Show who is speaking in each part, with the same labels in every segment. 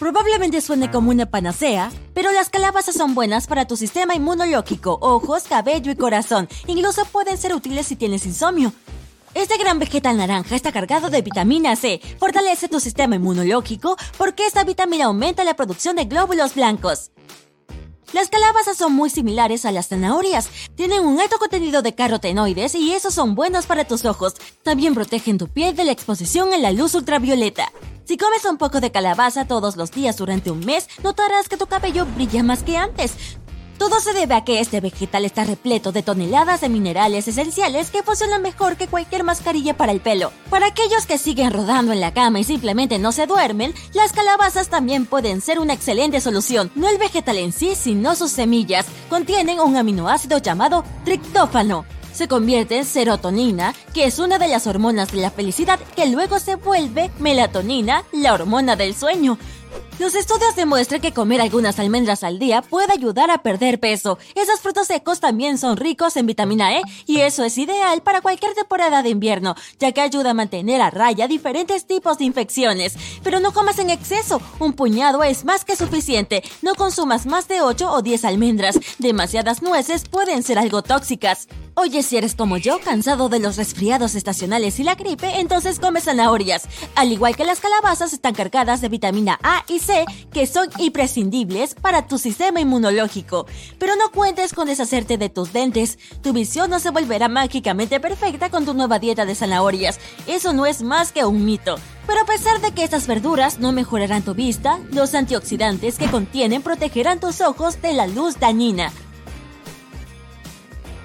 Speaker 1: Probablemente suene como una panacea, pero las calabazas son buenas para tu sistema inmunológico, ojos, cabello y corazón. Incluso pueden ser útiles si tienes insomnio. Este gran vegetal naranja está cargado de vitamina C. Fortalece tu sistema inmunológico porque esta vitamina aumenta la producción de glóbulos blancos. Las calabazas son muy similares a las zanahorias. Tienen un alto contenido de carotenoides y esos son buenos para tus ojos. También protegen tu piel de la exposición a la luz ultravioleta. Si comes un poco de calabaza todos los días durante un mes, notarás que tu cabello brilla más que antes. Todo se debe a que este vegetal está repleto de toneladas de minerales esenciales que funcionan mejor que cualquier mascarilla para el pelo. Para aquellos que siguen rodando en la cama y simplemente no se duermen, las calabazas también pueden ser una excelente solución. No el vegetal en sí, sino sus semillas. Contienen un aminoácido llamado triptófano se convierte en serotonina, que es una de las hormonas de la felicidad que luego se vuelve melatonina, la hormona del sueño. Los estudios demuestran que comer algunas almendras al día puede ayudar a perder peso. Esos frutos secos también son ricos en vitamina E y eso es ideal para cualquier temporada de invierno, ya que ayuda a mantener a raya diferentes tipos de infecciones. Pero no comas en exceso, un puñado es más que suficiente. No consumas más de 8 o 10 almendras. Demasiadas nueces pueden ser algo tóxicas. Oye, si eres como yo, cansado de los resfriados estacionales y la gripe, entonces come zanahorias. Al igual que las calabazas, están cargadas de vitamina A y C, que son imprescindibles para tu sistema inmunológico. Pero no cuentes con deshacerte de tus dentes. Tu visión no se volverá mágicamente perfecta con tu nueva dieta de zanahorias. Eso no es más que un mito. Pero a pesar de que estas verduras no mejorarán tu vista, los antioxidantes que contienen protegerán tus ojos de la luz dañina.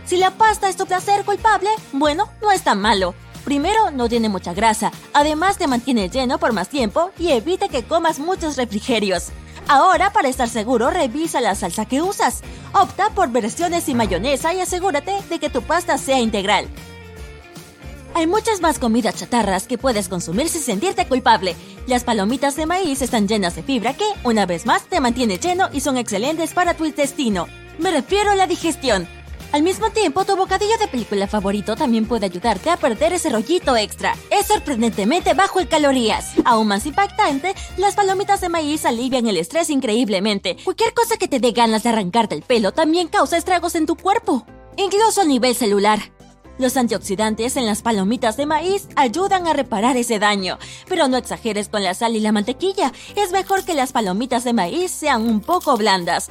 Speaker 1: Si la pasta es tu placer culpable, bueno, no es tan malo. Primero, no tiene mucha grasa, además te mantiene lleno por más tiempo y evita que comas muchos refrigerios. Ahora, para estar seguro, revisa la salsa que usas. Opta por versiones sin mayonesa y asegúrate de que tu pasta sea integral. Hay muchas más comidas chatarras que puedes consumir sin sentirte culpable. Las palomitas de maíz están llenas de fibra que, una vez más, te mantiene lleno y son excelentes para tu intestino. Me refiero a la digestión. Al mismo tiempo, tu bocadillo de película favorito también puede ayudarte a perder ese rollito extra. Es sorprendentemente bajo en calorías. Aún más impactante, las palomitas de maíz alivian el estrés increíblemente. Cualquier cosa que te dé ganas de arrancarte el pelo también causa estragos en tu cuerpo, incluso a nivel celular. Los antioxidantes en las palomitas de maíz ayudan a reparar ese daño, pero no exageres con la sal y la mantequilla. Es mejor que las palomitas de maíz sean un poco blandas.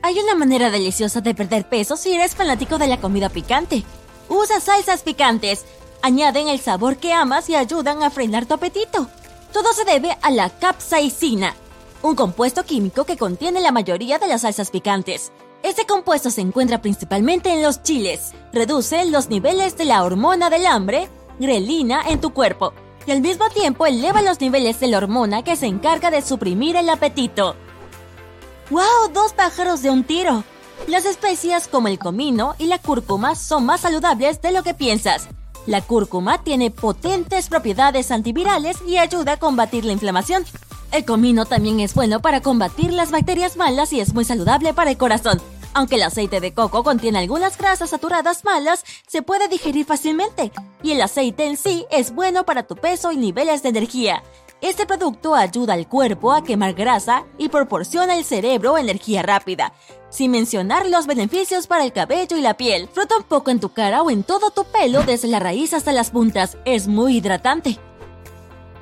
Speaker 1: Hay una manera deliciosa de perder peso si eres fanático de la comida picante. Usa salsas picantes. Añaden el sabor que amas y ayudan a frenar tu apetito. Todo se debe a la capsaicina, un compuesto químico que contiene la mayoría de las salsas picantes. Este compuesto se encuentra principalmente en los chiles. Reduce los niveles de la hormona del hambre, grelina, en tu cuerpo y al mismo tiempo eleva los niveles de la hormona que se encarga de suprimir el apetito. ¡Wow! Dos pájaros de un tiro. Las especias como el comino y la cúrcuma son más saludables de lo que piensas. La cúrcuma tiene potentes propiedades antivirales y ayuda a combatir la inflamación. El comino también es bueno para combatir las bacterias malas y es muy saludable para el corazón. Aunque el aceite de coco contiene algunas grasas saturadas malas, se puede digerir fácilmente. Y el aceite en sí es bueno para tu peso y niveles de energía. Este producto ayuda al cuerpo a quemar grasa y proporciona al cerebro energía rápida. Sin mencionar los beneficios para el cabello y la piel, frota un poco en tu cara o en todo tu pelo desde la raíz hasta las puntas. Es muy hidratante.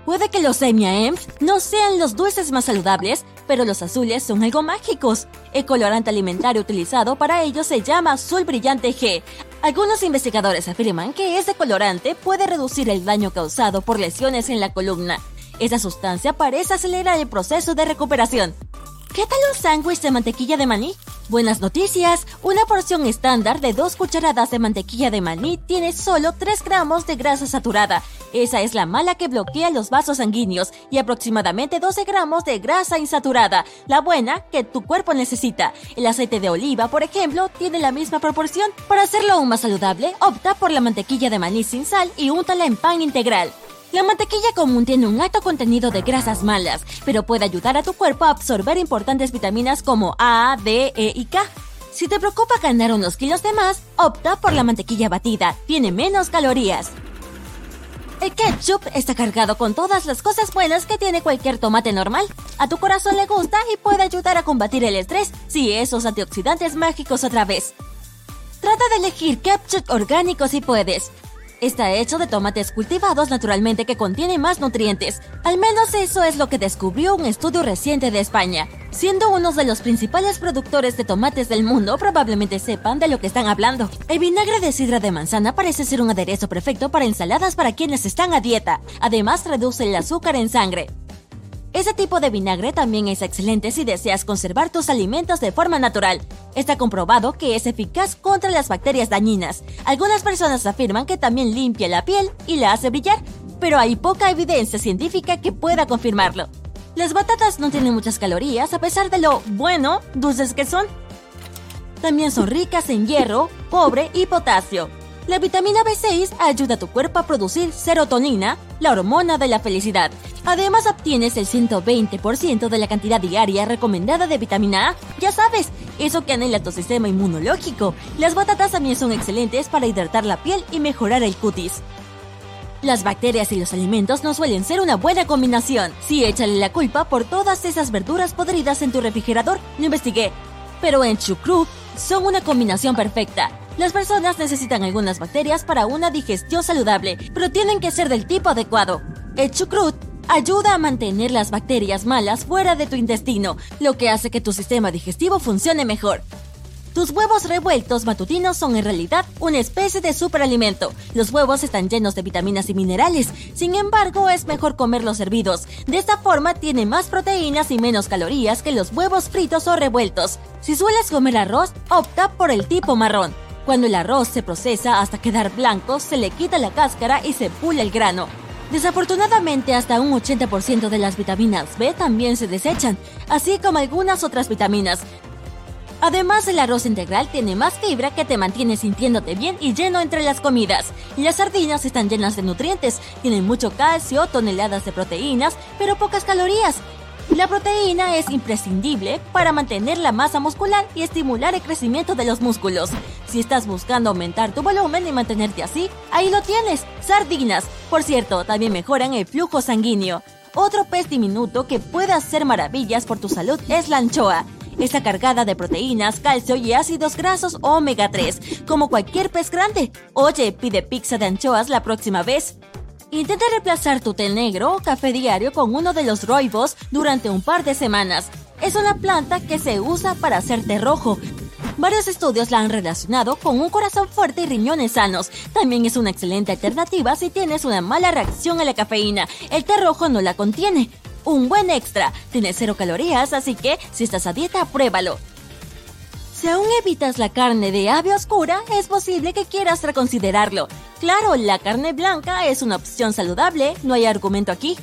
Speaker 1: Puede que los M&M's no sean los dulces más saludables, pero los azules son algo mágicos. El colorante alimentario utilizado para ellos se llama azul brillante G. Algunos investigadores afirman que este colorante puede reducir el daño causado por lesiones en la columna. Esta sustancia parece acelerar el proceso de recuperación. ¿Qué tal un sándwich de mantequilla de maní? Buenas noticias, una porción estándar de 2 cucharadas de mantequilla de maní tiene solo 3 gramos de grasa saturada. Esa es la mala que bloquea los vasos sanguíneos y aproximadamente 12 gramos de grasa insaturada, la buena que tu cuerpo necesita. El aceite de oliva, por ejemplo, tiene la misma proporción. Para hacerlo aún más saludable, opta por la mantequilla de maní sin sal y úntala en pan integral. La mantequilla común tiene un alto contenido de grasas malas, pero puede ayudar a tu cuerpo a absorber importantes vitaminas como A, D, E y K. Si te preocupa ganar unos kilos de más, opta por la mantequilla batida, tiene menos calorías. El ketchup está cargado con todas las cosas buenas que tiene cualquier tomate normal. A tu corazón le gusta y puede ayudar a combatir el estrés, si esos antioxidantes mágicos otra vez. Trata de elegir ketchup orgánico si puedes. Está hecho de tomates cultivados naturalmente que contienen más nutrientes. Al menos eso es lo que descubrió un estudio reciente de España. Siendo uno de los principales productores de tomates del mundo, probablemente sepan de lo que están hablando. El vinagre de sidra de manzana parece ser un aderezo perfecto para ensaladas para quienes están a dieta. Además, reduce el azúcar en sangre. Ese tipo de vinagre también es excelente si deseas conservar tus alimentos de forma natural. Está comprobado que es eficaz contra las bacterias dañinas. Algunas personas afirman que también limpia la piel y la hace brillar, pero hay poca evidencia científica que pueda confirmarlo. Las batatas no tienen muchas calorías a pesar de lo bueno dulces que son. También son ricas en hierro, cobre y potasio. La vitamina B6 ayuda a tu cuerpo a producir serotonina, la hormona de la felicidad. Además obtienes el 120% de la cantidad diaria recomendada de vitamina A. Ya sabes, eso que anhela tu sistema inmunológico. Las batatas también son excelentes para hidratar la piel y mejorar el cutis. Las bacterias y los alimentos no suelen ser una buena combinación. Sí, échale la culpa por todas esas verduras podridas en tu refrigerador. Lo investigué. Pero en Chucrut son una combinación perfecta. Las personas necesitan algunas bacterias para una digestión saludable, pero tienen que ser del tipo adecuado. El chucrut ayuda a mantener las bacterias malas fuera de tu intestino, lo que hace que tu sistema digestivo funcione mejor. Tus huevos revueltos matutinos son en realidad una especie de superalimento. Los huevos están llenos de vitaminas y minerales, sin embargo es mejor comerlos hervidos. De esta forma tiene más proteínas y menos calorías que los huevos fritos o revueltos. Si sueles comer arroz, opta por el tipo marrón. Cuando el arroz se procesa hasta quedar blanco, se le quita la cáscara y se pula el grano. Desafortunadamente, hasta un 80% de las vitaminas B también se desechan, así como algunas otras vitaminas. Además, el arroz integral tiene más fibra que te mantiene sintiéndote bien y lleno entre las comidas. Las sardinas están llenas de nutrientes, tienen mucho calcio, toneladas de proteínas, pero pocas calorías. La proteína es imprescindible para mantener la masa muscular y estimular el crecimiento de los músculos. Si estás buscando aumentar tu volumen y mantenerte así, ahí lo tienes, sardinas. Por cierto, también mejoran el flujo sanguíneo. Otro pez diminuto que puede hacer maravillas por tu salud es la anchoa. Está cargada de proteínas, calcio y ácidos grasos omega 3, como cualquier pez grande. Oye, pide pizza de anchoas la próxima vez. Intenta reemplazar tu té negro o café diario con uno de los roibos durante un par de semanas. Es una planta que se usa para hacer té rojo. Varios estudios la han relacionado con un corazón fuerte y riñones sanos. También es una excelente alternativa si tienes una mala reacción a la cafeína. El té rojo no la contiene. Un buen extra. Tiene cero calorías, así que si estás a dieta, pruébalo. Si aún evitas la carne de ave oscura, es posible que quieras reconsiderarlo. Claro, la carne blanca es una opción saludable, no hay argumento aquí.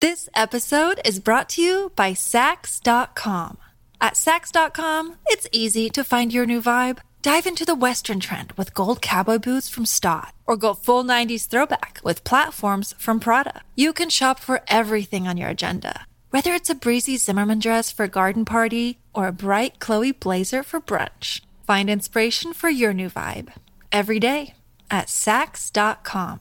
Speaker 2: This episode is brought to you by Sax.com. At Sax.com, it's easy to find your new vibe. Dive into the Western trend with gold cowboy boots from Stott, or go full 90s throwback with platforms from Prada. You can shop for everything on your agenda, whether it's a breezy Zimmerman dress for a garden party or a bright Chloe blazer for brunch. Find inspiration for your new vibe every day at Sax.com.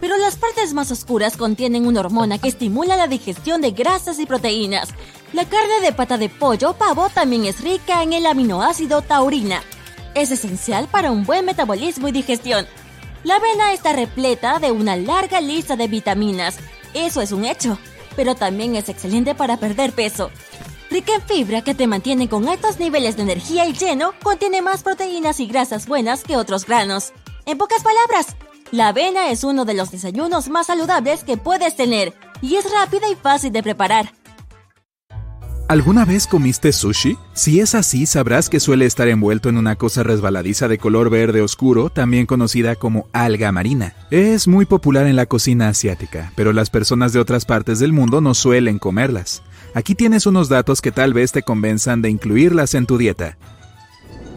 Speaker 1: Pero las partes más oscuras contienen una hormona que estimula la digestión de grasas y proteínas. La carne de pata de pollo o pavo también es rica en el aminoácido taurina. Es esencial para un buen metabolismo y digestión. La avena está repleta de una larga lista de vitaminas, eso es un hecho, pero también es excelente para perder peso. Rica en fibra que te mantiene con altos niveles de energía y lleno, contiene más proteínas y grasas buenas que otros granos. En pocas palabras, la avena es uno de los desayunos más saludables que puedes tener y es rápida y fácil de preparar.
Speaker 3: ¿Alguna vez comiste sushi? Si es así, sabrás que suele estar envuelto en una cosa resbaladiza de color verde oscuro, también conocida como alga marina. Es muy popular en la cocina asiática, pero las personas de otras partes del mundo no suelen comerlas. Aquí tienes unos datos que tal vez te convenzan de incluirlas en tu dieta.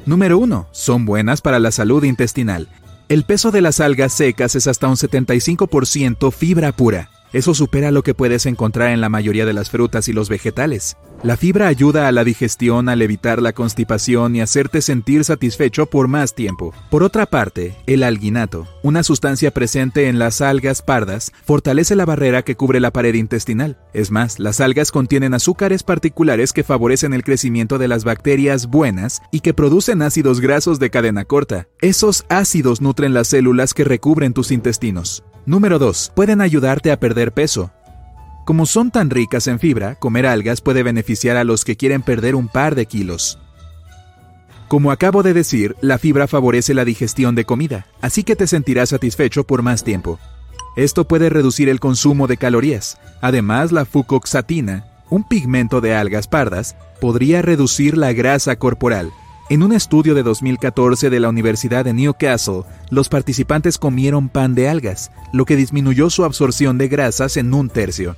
Speaker 3: Número 1. Son buenas para la salud intestinal. El peso de las algas secas es hasta un 75% fibra pura. Eso supera lo que puedes encontrar en la mayoría de las frutas y los vegetales. La fibra ayuda a la digestión al evitar la constipación y hacerte sentir satisfecho por más tiempo. Por otra parte, el alginato, una sustancia presente en las algas pardas, fortalece la barrera que cubre la pared intestinal. Es más, las algas contienen azúcares particulares que favorecen el crecimiento de las bacterias buenas y que producen ácidos grasos de cadena corta. Esos ácidos nutren las células que recubren tus intestinos. Número 2. Pueden ayudarte a perder peso. Como son tan ricas en fibra, comer algas puede beneficiar a los que quieren perder un par de kilos. Como acabo de decir, la fibra favorece la digestión de comida, así que te sentirás satisfecho por más tiempo. Esto puede reducir el consumo de calorías. Además, la fucoxatina, un pigmento de algas pardas, podría reducir la grasa corporal. En un estudio de 2014 de la Universidad de Newcastle, los participantes comieron pan de algas, lo que disminuyó su absorción de grasas en un tercio.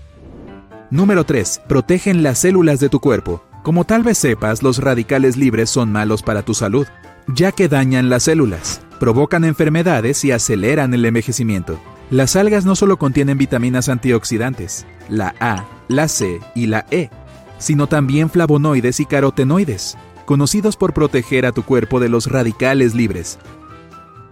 Speaker 3: Número 3. Protegen las células de tu cuerpo. Como tal vez sepas, los radicales libres son malos para tu salud, ya que dañan las células, provocan enfermedades y aceleran el envejecimiento. Las algas no solo contienen vitaminas antioxidantes, la A, la C y la E, sino también flavonoides y carotenoides, conocidos por proteger a tu cuerpo de los radicales libres,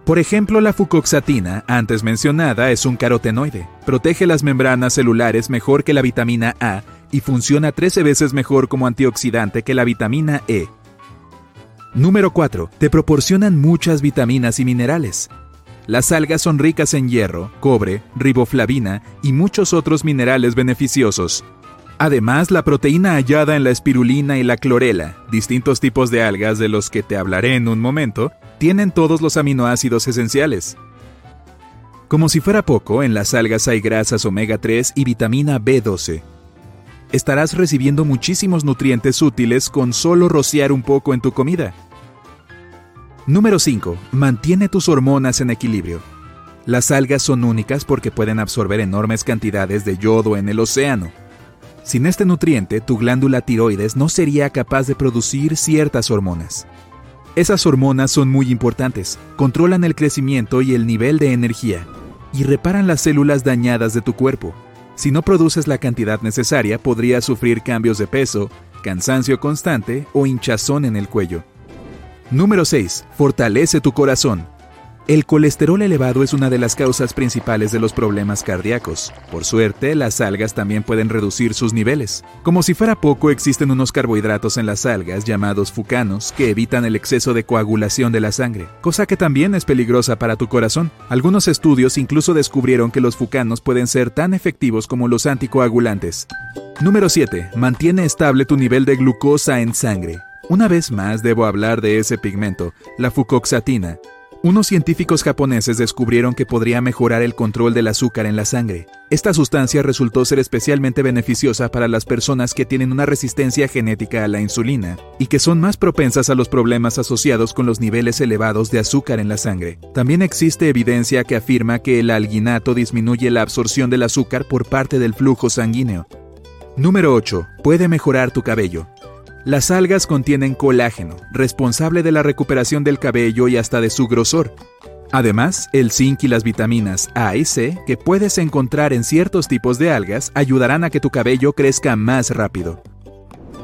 Speaker 3: por ejemplo, la fucoxatina, antes mencionada, es un carotenoide. Protege las membranas celulares mejor que la vitamina A y funciona 13 veces mejor como antioxidante que la vitamina E. Número 4. Te proporcionan muchas vitaminas y minerales. Las algas son ricas en hierro, cobre, riboflavina y muchos otros minerales beneficiosos. Además, la proteína hallada en la espirulina y la clorela, distintos tipos de algas de los que te hablaré en un momento, tienen todos los aminoácidos esenciales. Como si fuera poco, en las algas hay grasas omega 3 y vitamina B12. Estarás recibiendo muchísimos nutrientes útiles con solo rociar un poco en tu comida. Número 5. Mantiene tus hormonas en equilibrio. Las algas son únicas porque pueden absorber enormes cantidades de yodo en el océano. Sin este nutriente, tu glándula tiroides no sería capaz de producir ciertas hormonas. Esas hormonas son muy importantes, controlan el crecimiento y el nivel de energía, y reparan las células dañadas de tu cuerpo. Si no produces la cantidad necesaria, podrías sufrir cambios de peso, cansancio constante o hinchazón en el cuello. Número 6. Fortalece tu corazón. El colesterol elevado es una de las causas principales de los problemas cardíacos. Por suerte, las algas también pueden reducir sus niveles. Como si fuera poco, existen unos carbohidratos en las algas llamados fucanos que evitan el exceso de coagulación de la sangre, cosa que también es peligrosa para tu corazón. Algunos estudios incluso descubrieron que los fucanos pueden ser tan efectivos como los anticoagulantes. Número 7. Mantiene estable tu nivel de glucosa en sangre. Una vez más debo hablar de ese pigmento, la fucoxatina, unos científicos japoneses descubrieron que podría mejorar el control del azúcar en la sangre. Esta sustancia resultó ser especialmente beneficiosa para las personas que tienen una resistencia genética a la insulina y que son más propensas a los problemas asociados con los niveles elevados de azúcar en la sangre. También existe evidencia que afirma que el alginato disminuye la absorción del azúcar por parte del flujo sanguíneo. Número 8. Puede mejorar tu cabello. Las algas contienen colágeno, responsable de la recuperación del cabello y hasta de su grosor. Además, el zinc y las vitaminas A y C que puedes encontrar en ciertos tipos de algas ayudarán a que tu cabello crezca más rápido.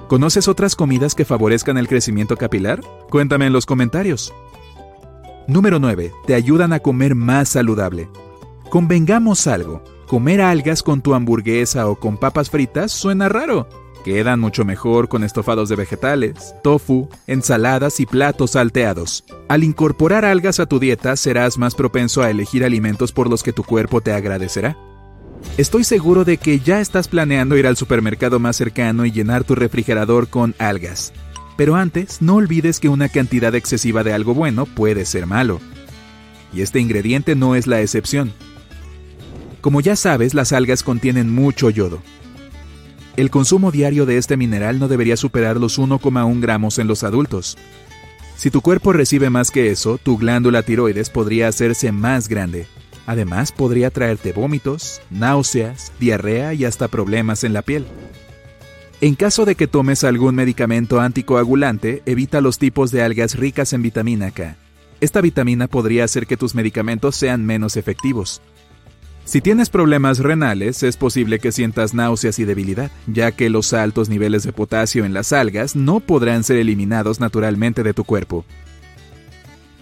Speaker 3: ¿Conoces otras comidas que favorezcan el crecimiento capilar? Cuéntame en los comentarios. Número 9. Te ayudan a comer más saludable. Convengamos algo, comer algas con tu hamburguesa o con papas fritas suena raro. Quedan mucho mejor con estofados de vegetales, tofu, ensaladas y platos salteados. Al incorporar algas a tu dieta serás más propenso a elegir alimentos por los que tu cuerpo te agradecerá. Estoy seguro de que ya estás planeando ir al supermercado más cercano y llenar tu refrigerador con algas. Pero antes, no olvides que una cantidad excesiva de algo bueno puede ser malo. Y este ingrediente no es la excepción. Como ya sabes, las algas contienen mucho yodo, el consumo diario de este mineral no debería superar los 1,1 gramos en los adultos. Si tu cuerpo recibe más que eso, tu glándula tiroides podría hacerse más grande. Además, podría traerte vómitos, náuseas, diarrea y hasta problemas en la piel. En caso de que tomes algún medicamento anticoagulante, evita los tipos de algas ricas en vitamina K. Esta vitamina podría hacer que tus medicamentos sean menos efectivos. Si tienes problemas renales, es posible que sientas náuseas y debilidad, ya que los altos niveles de potasio en las algas no podrán ser eliminados naturalmente de tu cuerpo.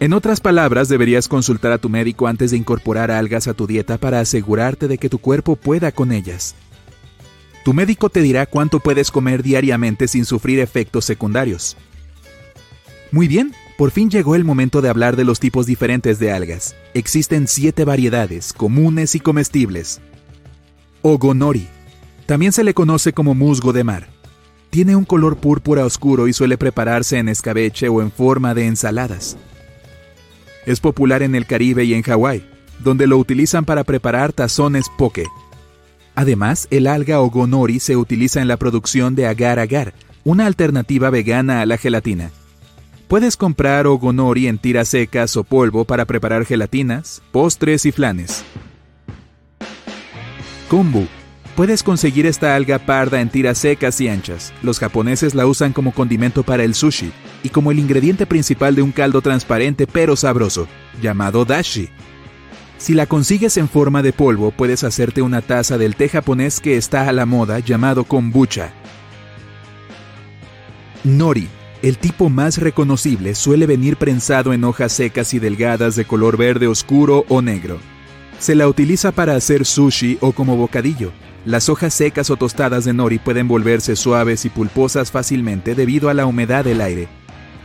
Speaker 3: En otras palabras, deberías consultar a tu médico antes de incorporar algas a tu dieta para asegurarte de que tu cuerpo pueda con ellas. Tu médico te dirá cuánto puedes comer diariamente sin sufrir efectos secundarios. Muy bien, por fin llegó el momento de hablar de los tipos diferentes de algas. Existen siete variedades, comunes y comestibles. Ogonori. También se le conoce como musgo de mar. Tiene un color púrpura oscuro y suele prepararse en escabeche o en forma de ensaladas. Es popular en el Caribe y en Hawái, donde lo utilizan para preparar tazones poke. Además, el alga ogonori se utiliza en la producción de agar agar, una alternativa vegana a la gelatina. Puedes comprar ogonori en tiras secas o polvo para preparar gelatinas, postres y flanes. Kombu. Puedes conseguir esta alga parda en tiras secas y anchas. Los japoneses la usan como condimento para el sushi y como el ingrediente principal de un caldo transparente pero sabroso, llamado dashi. Si la consigues en forma de polvo, puedes hacerte una taza del té japonés que está a la moda llamado kombucha. Nori el tipo más reconocible suele venir prensado en hojas secas y delgadas de color verde oscuro o negro. Se la utiliza para hacer sushi o como bocadillo. Las hojas secas o tostadas de nori pueden volverse suaves y pulposas fácilmente debido a la humedad del aire.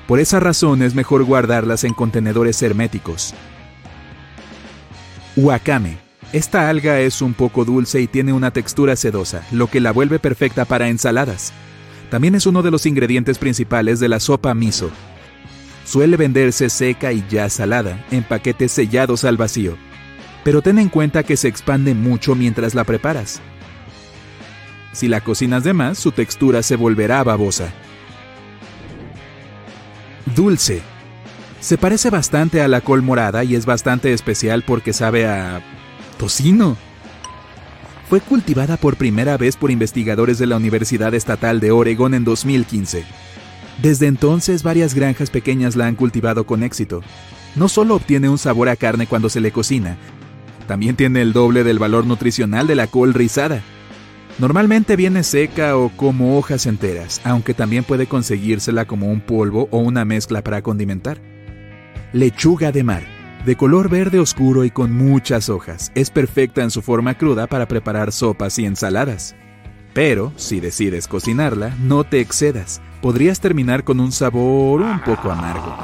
Speaker 3: Por esa razón es mejor guardarlas en contenedores herméticos. Wakame. Esta alga es un poco dulce y tiene una textura sedosa, lo que la vuelve perfecta para ensaladas. También es uno de los ingredientes principales de la sopa miso. Suele venderse seca y ya salada, en paquetes sellados al vacío. Pero ten en cuenta que se expande mucho mientras la preparas. Si la cocinas de más, su textura se volverá babosa. Dulce. Se parece bastante a la col morada y es bastante especial porque sabe a... tocino fue cultivada por primera vez por investigadores de la Universidad Estatal de Oregon en 2015. Desde entonces varias granjas pequeñas la han cultivado con éxito. No solo obtiene un sabor a carne cuando se le cocina, también tiene el doble del valor nutricional de la col rizada. Normalmente viene seca o como hojas enteras, aunque también puede conseguírsela como un polvo o una mezcla para condimentar. Lechuga de mar de color verde oscuro y con muchas hojas. Es perfecta en su forma cruda para preparar sopas y ensaladas. Pero, si decides cocinarla, no te excedas. Podrías terminar con un sabor un poco amargo.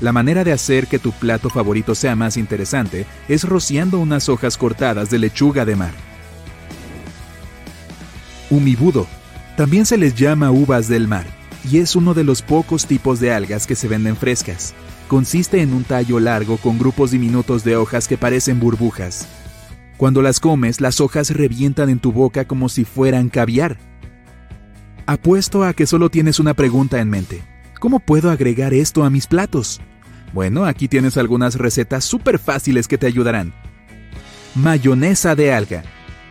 Speaker 3: La manera de hacer que tu plato favorito sea más interesante es rociando unas hojas cortadas de lechuga de mar. Humibudo. También se les llama uvas del mar, y es uno de los pocos tipos de algas que se venden frescas consiste en un tallo largo con grupos diminutos de hojas que parecen burbujas. Cuando las comes, las hojas revientan en tu boca como si fueran caviar. Apuesto a que solo tienes una pregunta en mente. ¿Cómo puedo agregar esto a mis platos? Bueno, aquí tienes algunas recetas súper fáciles que te ayudarán. Mayonesa de alga.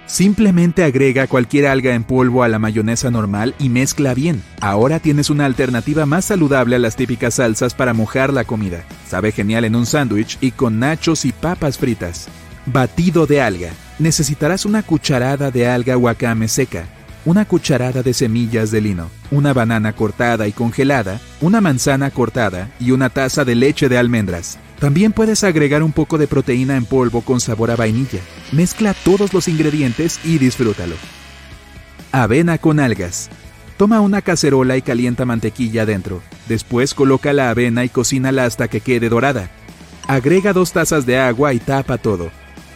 Speaker 3: Simplemente agrega cualquier alga en polvo a la mayonesa normal y mezcla bien. Ahora tienes una alternativa más saludable a las típicas salsas para mojar la comida. Sabe genial en un sándwich y con nachos y papas fritas. Batido de alga. Necesitarás una cucharada de alga wakame seca, una cucharada de semillas de lino, una banana cortada y congelada, una manzana cortada y una taza de leche de almendras. También puedes agregar un poco de proteína en polvo con sabor a vainilla. Mezcla todos los ingredientes y disfrútalo. Avena con algas. Toma una cacerola y calienta mantequilla dentro. Después coloca la avena y cocínala hasta que quede dorada. Agrega dos tazas de agua y tapa todo.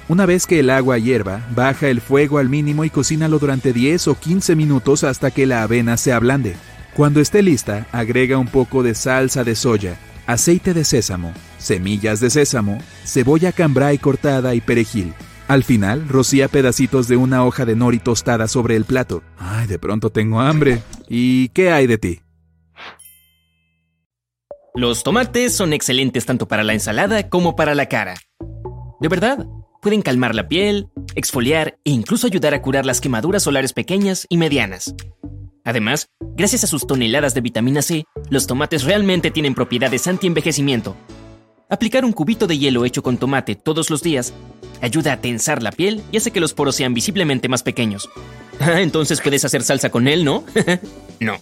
Speaker 3: Una vez que el agua hierva, baja el fuego al mínimo y cocínalo durante 10 o 15 minutos hasta que la avena se ablande. Cuando esté lista, agrega un poco de salsa de soya, aceite de sésamo, semillas de sésamo, cebolla cambray cortada y perejil. Al final, rocía pedacitos de una hoja de nori tostada sobre el plato. Ay, de pronto tengo hambre. ¿Y qué hay de ti?
Speaker 4: Los tomates son excelentes tanto para la ensalada como para la cara. De verdad, pueden calmar la piel, exfoliar e incluso ayudar a curar las quemaduras solares pequeñas y medianas. Además, gracias a sus toneladas de vitamina C, los tomates realmente tienen propiedades anti-envejecimiento. Aplicar un cubito de hielo hecho con tomate todos los días ayuda a tensar la piel y hace que los poros sean visiblemente más pequeños. Ah, entonces puedes hacer salsa con él, ¿no? no.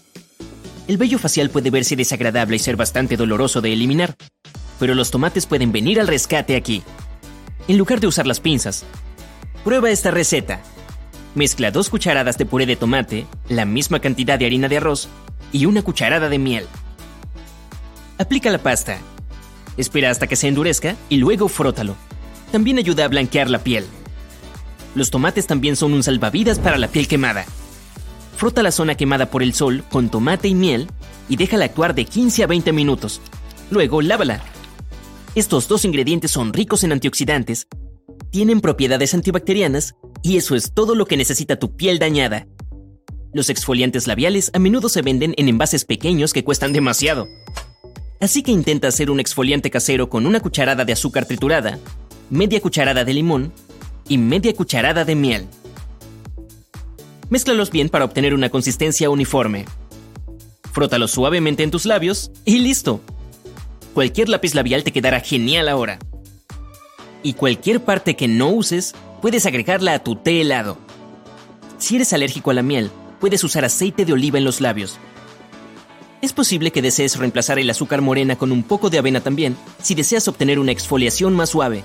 Speaker 4: El vello facial puede verse desagradable y ser bastante doloroso de eliminar, pero los tomates pueden venir al rescate aquí. En lugar de usar las pinzas, prueba esta receta. Mezcla dos cucharadas de puré de tomate, la misma cantidad de harina de arroz y una cucharada de miel. Aplica la pasta. Espera hasta que se endurezca y luego frótalo. También ayuda a blanquear la piel. Los tomates también son un salvavidas para la piel quemada. Frota la zona quemada por el sol con tomate y miel y déjala actuar de 15 a 20 minutos. Luego lávala. Estos dos ingredientes son ricos en antioxidantes, tienen propiedades antibacterianas y eso es todo lo que necesita tu piel dañada. Los exfoliantes labiales a menudo se venden en envases pequeños que cuestan demasiado. Así que intenta hacer un exfoliante casero con una cucharada de azúcar triturada, media cucharada de limón y media cucharada de miel. Mézclalos bien para obtener una consistencia uniforme. Frótalos suavemente en tus labios y listo. Cualquier lápiz labial te quedará genial ahora. Y cualquier parte que no uses, puedes agregarla a tu té helado. Si eres alérgico a la miel, puedes usar aceite de oliva en los labios. Es posible que desees reemplazar el azúcar morena con un poco de avena también, si deseas obtener una exfoliación más suave.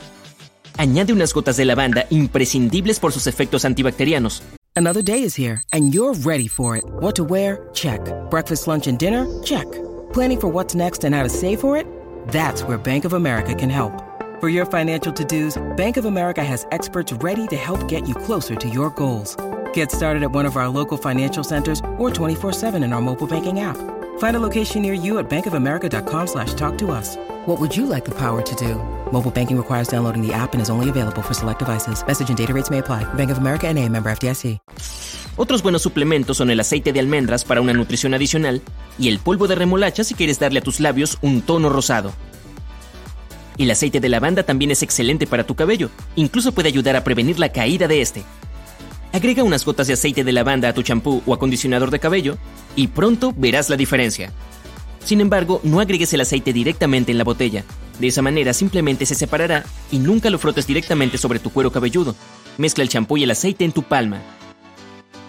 Speaker 4: Añade unas gotas de lavanda imprescindibles por sus efectos antibacterianos.
Speaker 5: Another day is here and you're ready for it. What to wear? Check. Breakfast, lunch and dinner? Check. Planning for what's next and how to save for it? That's where Bank of America can help. For your financial to-dos, Bank of America has experts ready to help get you closer to your goals. Get started at one of our local financial centers or 24-7 in our mobile banking app. Find a location near you at bankofamerica.com slash talk to us. What would you like the power to do? Mobile banking requires downloading the app and is only available for select devices. Message and data rates may apply. Bank of America NA, member FDIC.
Speaker 4: Otros buenos suplementos son el aceite de almendras para una nutrición adicional y el polvo de remolacha si quieres darle a tus labios un tono rosado. El aceite de lavanda también es excelente para tu cabello, incluso puede ayudar a prevenir la caída de este. Agrega unas gotas de aceite de lavanda a tu champú o acondicionador de cabello y pronto verás la diferencia. Sin embargo, no agregues el aceite directamente en la botella. De esa manera simplemente se separará y nunca lo frotes directamente sobre tu cuero cabelludo. Mezcla el champú y el aceite en tu palma.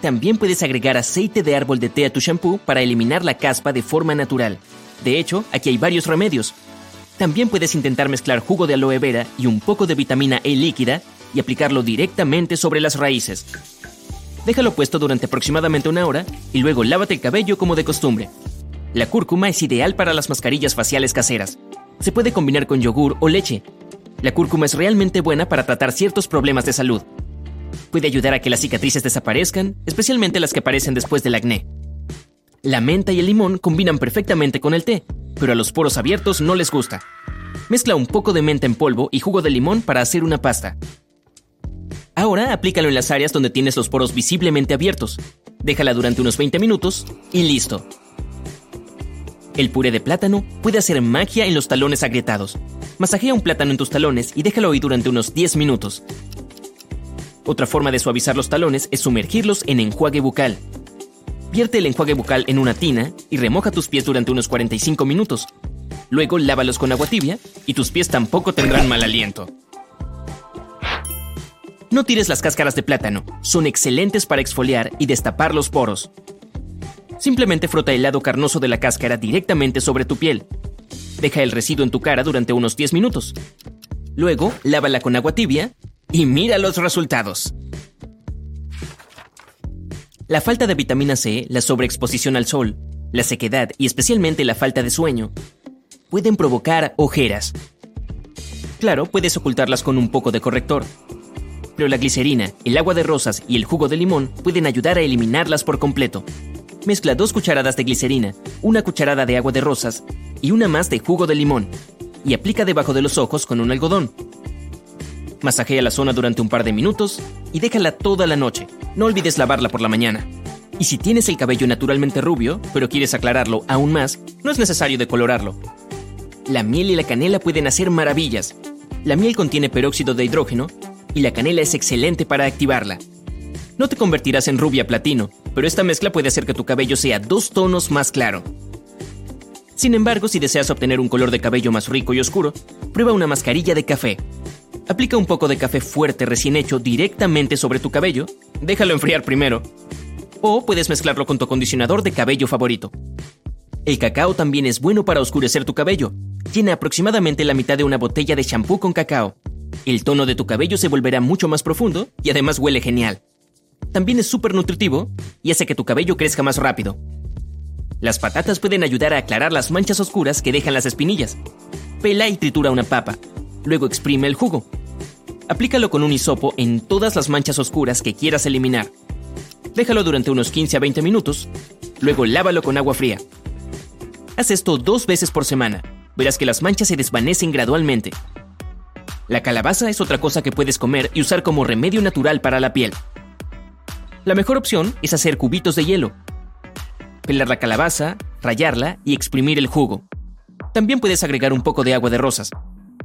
Speaker 4: También puedes agregar aceite de árbol de té a tu champú para eliminar la caspa de forma natural. De hecho, aquí hay varios remedios. También puedes intentar mezclar jugo de aloe vera y un poco de vitamina E líquida y aplicarlo directamente sobre las raíces. Déjalo puesto durante aproximadamente una hora y luego lávate el cabello como de costumbre. La cúrcuma es ideal para las mascarillas faciales caseras. Se puede combinar con yogur o leche. La cúrcuma es realmente buena para tratar ciertos problemas de salud. Puede ayudar a que las cicatrices desaparezcan, especialmente las que aparecen después del acné. La menta y el limón combinan perfectamente con el té, pero a los poros abiertos no les gusta. Mezcla un poco de menta en polvo y jugo de limón para hacer una pasta. Ahora aplícalo en las áreas donde tienes los poros visiblemente abiertos. Déjala durante unos 20 minutos y listo. El puré de plátano puede hacer magia en los talones agrietados. Masajea un plátano en tus talones y déjalo ahí durante unos 10 minutos. Otra forma de suavizar los talones es sumergirlos en enjuague bucal. Vierte el enjuague bucal en una tina y remoja tus pies durante unos 45 minutos. Luego lávalos con agua tibia y tus pies tampoco tendrán mal aliento. No tires las cáscaras de plátano, son excelentes para exfoliar y destapar los poros. Simplemente frota el lado carnoso de la cáscara directamente sobre tu piel. Deja el residuo en tu cara durante unos 10 minutos. Luego, lávala con agua tibia y mira los resultados. La falta de vitamina C, la sobreexposición al sol, la sequedad y especialmente la falta de sueño pueden provocar ojeras. Claro, puedes ocultarlas con un poco de corrector, pero la glicerina, el agua de rosas y el jugo de limón pueden ayudar a eliminarlas por completo. Mezcla dos cucharadas de glicerina, una cucharada de agua de rosas y una más de jugo de limón y aplica debajo de los ojos con un algodón. Masajea la zona durante un par de minutos y déjala toda la noche. No olvides lavarla por la mañana. Y si tienes el cabello naturalmente rubio, pero quieres aclararlo aún más, no es necesario decolorarlo. La miel y la canela pueden hacer maravillas. La miel contiene peróxido de hidrógeno y la canela es excelente para activarla. No te convertirás en rubia platino, pero esta mezcla puede hacer que tu cabello sea dos tonos más claro. Sin embargo, si deseas obtener un color de cabello más rico y oscuro, prueba una mascarilla de café. Aplica un poco de café fuerte recién hecho directamente sobre tu cabello, déjalo enfriar primero. O puedes mezclarlo con tu acondicionador de cabello favorito. El cacao también es bueno para oscurecer tu cabello. Llena aproximadamente la mitad de una botella de champú con cacao. El tono de tu cabello se volverá mucho más profundo y además huele genial. También es súper nutritivo y hace que tu cabello crezca más rápido. Las patatas pueden ayudar a aclarar las manchas oscuras que dejan las espinillas. Pela y tritura una papa. Luego exprime el jugo. Aplícalo con un hisopo en todas las manchas oscuras que quieras eliminar. Déjalo durante unos 15 a 20 minutos. Luego lávalo con agua fría. Haz esto dos veces por semana. Verás que las manchas se desvanecen gradualmente. La calabaza es otra cosa que puedes comer y usar como remedio natural para la piel. La mejor opción es hacer cubitos de hielo, pelar la calabaza, rallarla y exprimir el jugo. También puedes agregar un poco de agua de rosas.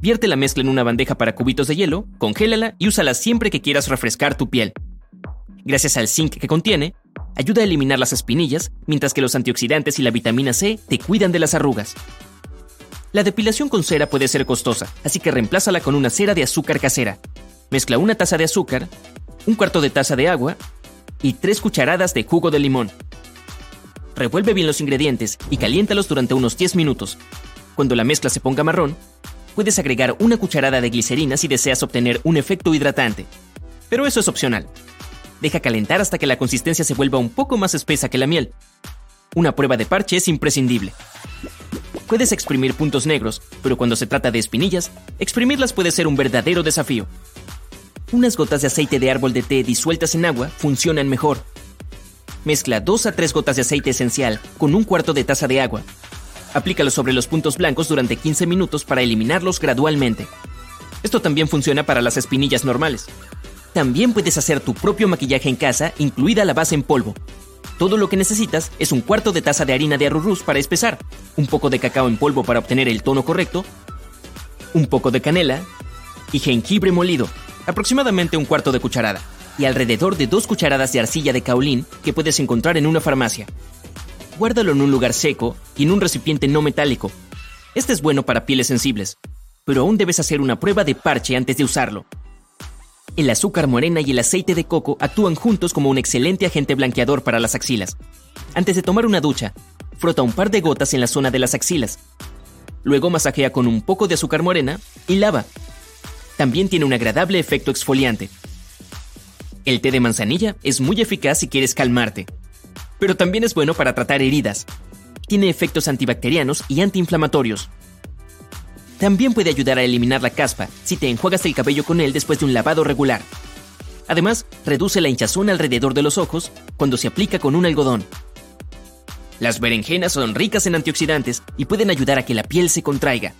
Speaker 4: Vierte la mezcla en una bandeja para cubitos de hielo, congélala y úsala siempre que quieras refrescar tu piel. Gracias al zinc que contiene, ayuda a eliminar las espinillas, mientras que los antioxidantes y la vitamina C te cuidan de las arrugas. La depilación con cera puede ser costosa, así que reemplázala con una cera de azúcar casera. Mezcla una taza de azúcar, un cuarto de taza de agua y tres cucharadas de jugo de limón. Revuelve bien los ingredientes y caliéntalos durante unos 10 minutos. Cuando la mezcla se ponga marrón, puedes agregar una cucharada de glicerina si deseas obtener un efecto hidratante. Pero eso es opcional. Deja calentar hasta que la consistencia se vuelva un poco más espesa que la miel. Una prueba de parche es imprescindible. Puedes exprimir puntos negros, pero cuando se trata de espinillas, exprimirlas puede ser un verdadero desafío. Unas gotas de aceite de árbol de té disueltas en agua funcionan mejor Mezcla 2 a 3 gotas de aceite esencial con un cuarto de taza de agua. Aplícalo sobre los puntos blancos durante 15 minutos para eliminarlos gradualmente. Esto también funciona para las espinillas normales. También puedes hacer tu propio maquillaje en casa, incluida la base en polvo. Todo lo que necesitas es un cuarto de taza de harina de arroz para espesar, un poco de cacao en polvo para obtener el tono correcto, un poco de canela y jengibre molido, aproximadamente un cuarto de cucharada y alrededor de dos cucharadas de arcilla de caolín que puedes encontrar en una farmacia. Guárdalo en un lugar seco y en un recipiente no metálico. Este es bueno para pieles sensibles, pero aún debes hacer una prueba de parche antes de usarlo. El azúcar morena y el aceite de coco actúan juntos como un excelente agente blanqueador para las axilas. Antes de tomar una ducha, frota un par de gotas en la zona de las axilas. Luego masajea con un poco de azúcar morena y lava. También tiene un agradable efecto exfoliante. El té de manzanilla es muy eficaz si quieres calmarte, pero también es bueno para tratar heridas. Tiene efectos antibacterianos y antiinflamatorios. También puede ayudar a eliminar la caspa si te enjuagas el cabello con él después de un lavado regular. Además, reduce la hinchazón alrededor de los ojos cuando se aplica con un algodón. Las berenjenas son ricas en antioxidantes y pueden ayudar a que la piel se contraiga.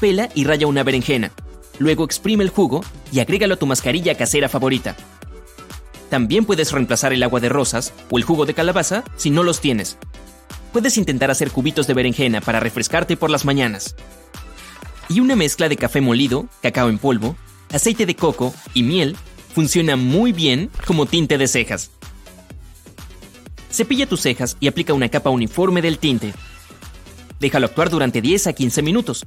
Speaker 4: Pela y raya una berenjena. Luego exprime el jugo y agrégalo a tu mascarilla casera favorita. También puedes reemplazar el agua de rosas o el jugo de calabaza si no los tienes. Puedes intentar hacer cubitos de berenjena para refrescarte por las mañanas. Y una mezcla de café molido, cacao en polvo, aceite de coco y miel funciona muy bien como tinte de cejas. Cepilla tus cejas y aplica una capa uniforme del tinte. Déjalo actuar durante 10 a 15 minutos.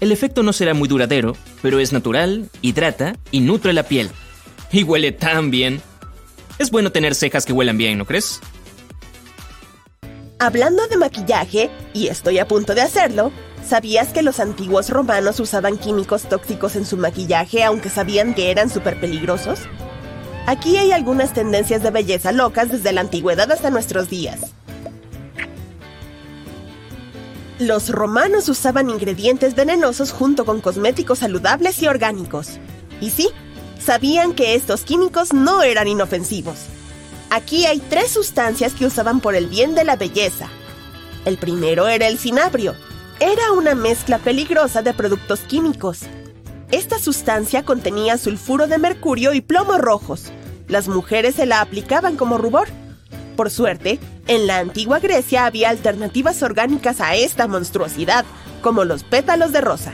Speaker 4: El efecto no será muy duradero, pero es natural, hidrata y nutre la piel. Y huele tan bien. Es bueno tener cejas que huelan bien, ¿no crees?
Speaker 6: Hablando de maquillaje, y estoy a punto de hacerlo, ¿sabías que los antiguos romanos usaban químicos tóxicos en su maquillaje aunque sabían que eran súper peligrosos? Aquí hay algunas tendencias de belleza locas desde la antigüedad hasta nuestros días. Los romanos usaban ingredientes venenosos junto con cosméticos saludables y orgánicos. Y sí, sabían que estos químicos no eran inofensivos. Aquí hay tres sustancias que usaban por el bien de la belleza. El primero era el cinabrio. Era una mezcla peligrosa de productos químicos. Esta sustancia contenía sulfuro de mercurio y plomo rojos. Las mujeres se la aplicaban como rubor por suerte, en la antigua Grecia había alternativas orgánicas a esta monstruosidad, como los pétalos de rosa.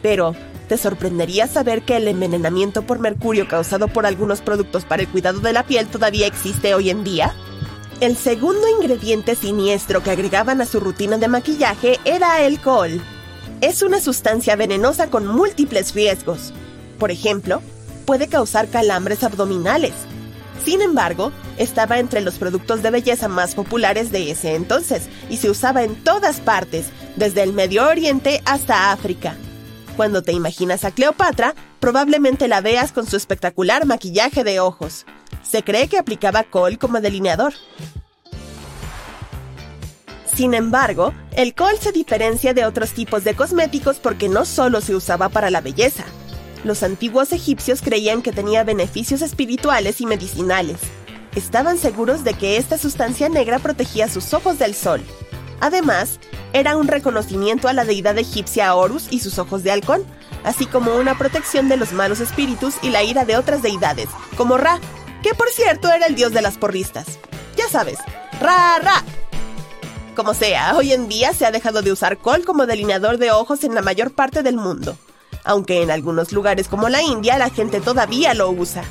Speaker 6: Pero, ¿te sorprendería saber que el envenenamiento por mercurio causado por algunos productos para el cuidado de la piel todavía existe hoy en día? El segundo ingrediente siniestro que agregaban a su rutina de maquillaje era el col. Es una sustancia venenosa con múltiples riesgos. Por ejemplo, puede causar calambres abdominales, sin embargo, estaba entre los productos de belleza más populares de ese entonces y se usaba en todas partes, desde el Medio Oriente hasta África. Cuando te imaginas a Cleopatra, probablemente la veas con su espectacular maquillaje de ojos. Se cree que aplicaba col como delineador. Sin embargo, el col se diferencia de otros tipos de cosméticos porque no solo se usaba para la belleza, los antiguos egipcios creían que tenía beneficios espirituales y medicinales. Estaban seguros de que esta sustancia negra protegía sus ojos del sol. Además, era un reconocimiento a la deidad egipcia Horus y sus ojos de halcón, así como una protección de los malos espíritus y la ira de otras deidades, como Ra, que por cierto era el dios de las porristas. Ya sabes, Ra Ra. Como sea, hoy en día se ha dejado de usar col como delineador de ojos en la mayor parte del mundo aunque en algunos lugares como la India la gente todavía lo usa.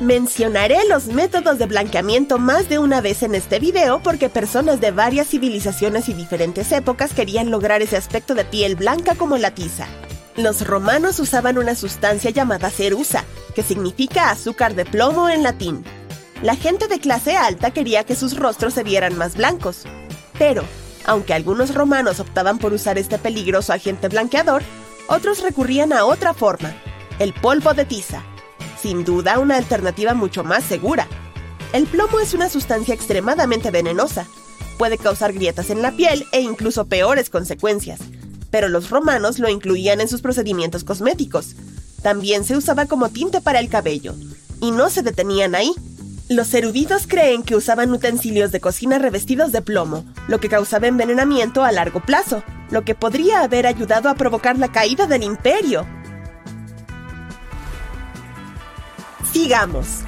Speaker 6: Mencionaré los métodos de blanqueamiento más de una vez en este video porque personas de varias civilizaciones y diferentes épocas querían lograr ese aspecto de piel blanca como la tiza. Los romanos usaban una sustancia llamada cerusa, que significa azúcar de plomo en latín. La gente de clase alta quería que sus rostros se vieran más blancos. Pero, aunque algunos romanos optaban por usar este peligroso agente blanqueador, otros recurrían a otra forma, el polvo de tiza. Sin duda una alternativa mucho más segura. El plomo es una sustancia extremadamente venenosa. Puede causar grietas en la piel e incluso peores consecuencias. Pero los romanos lo incluían en sus procedimientos cosméticos. También se usaba como tinte para el cabello. Y no se detenían ahí. Los eruditos creen que usaban utensilios de cocina revestidos de plomo, lo que causaba envenenamiento a largo plazo, lo que podría haber ayudado a provocar la caída del imperio. Sigamos.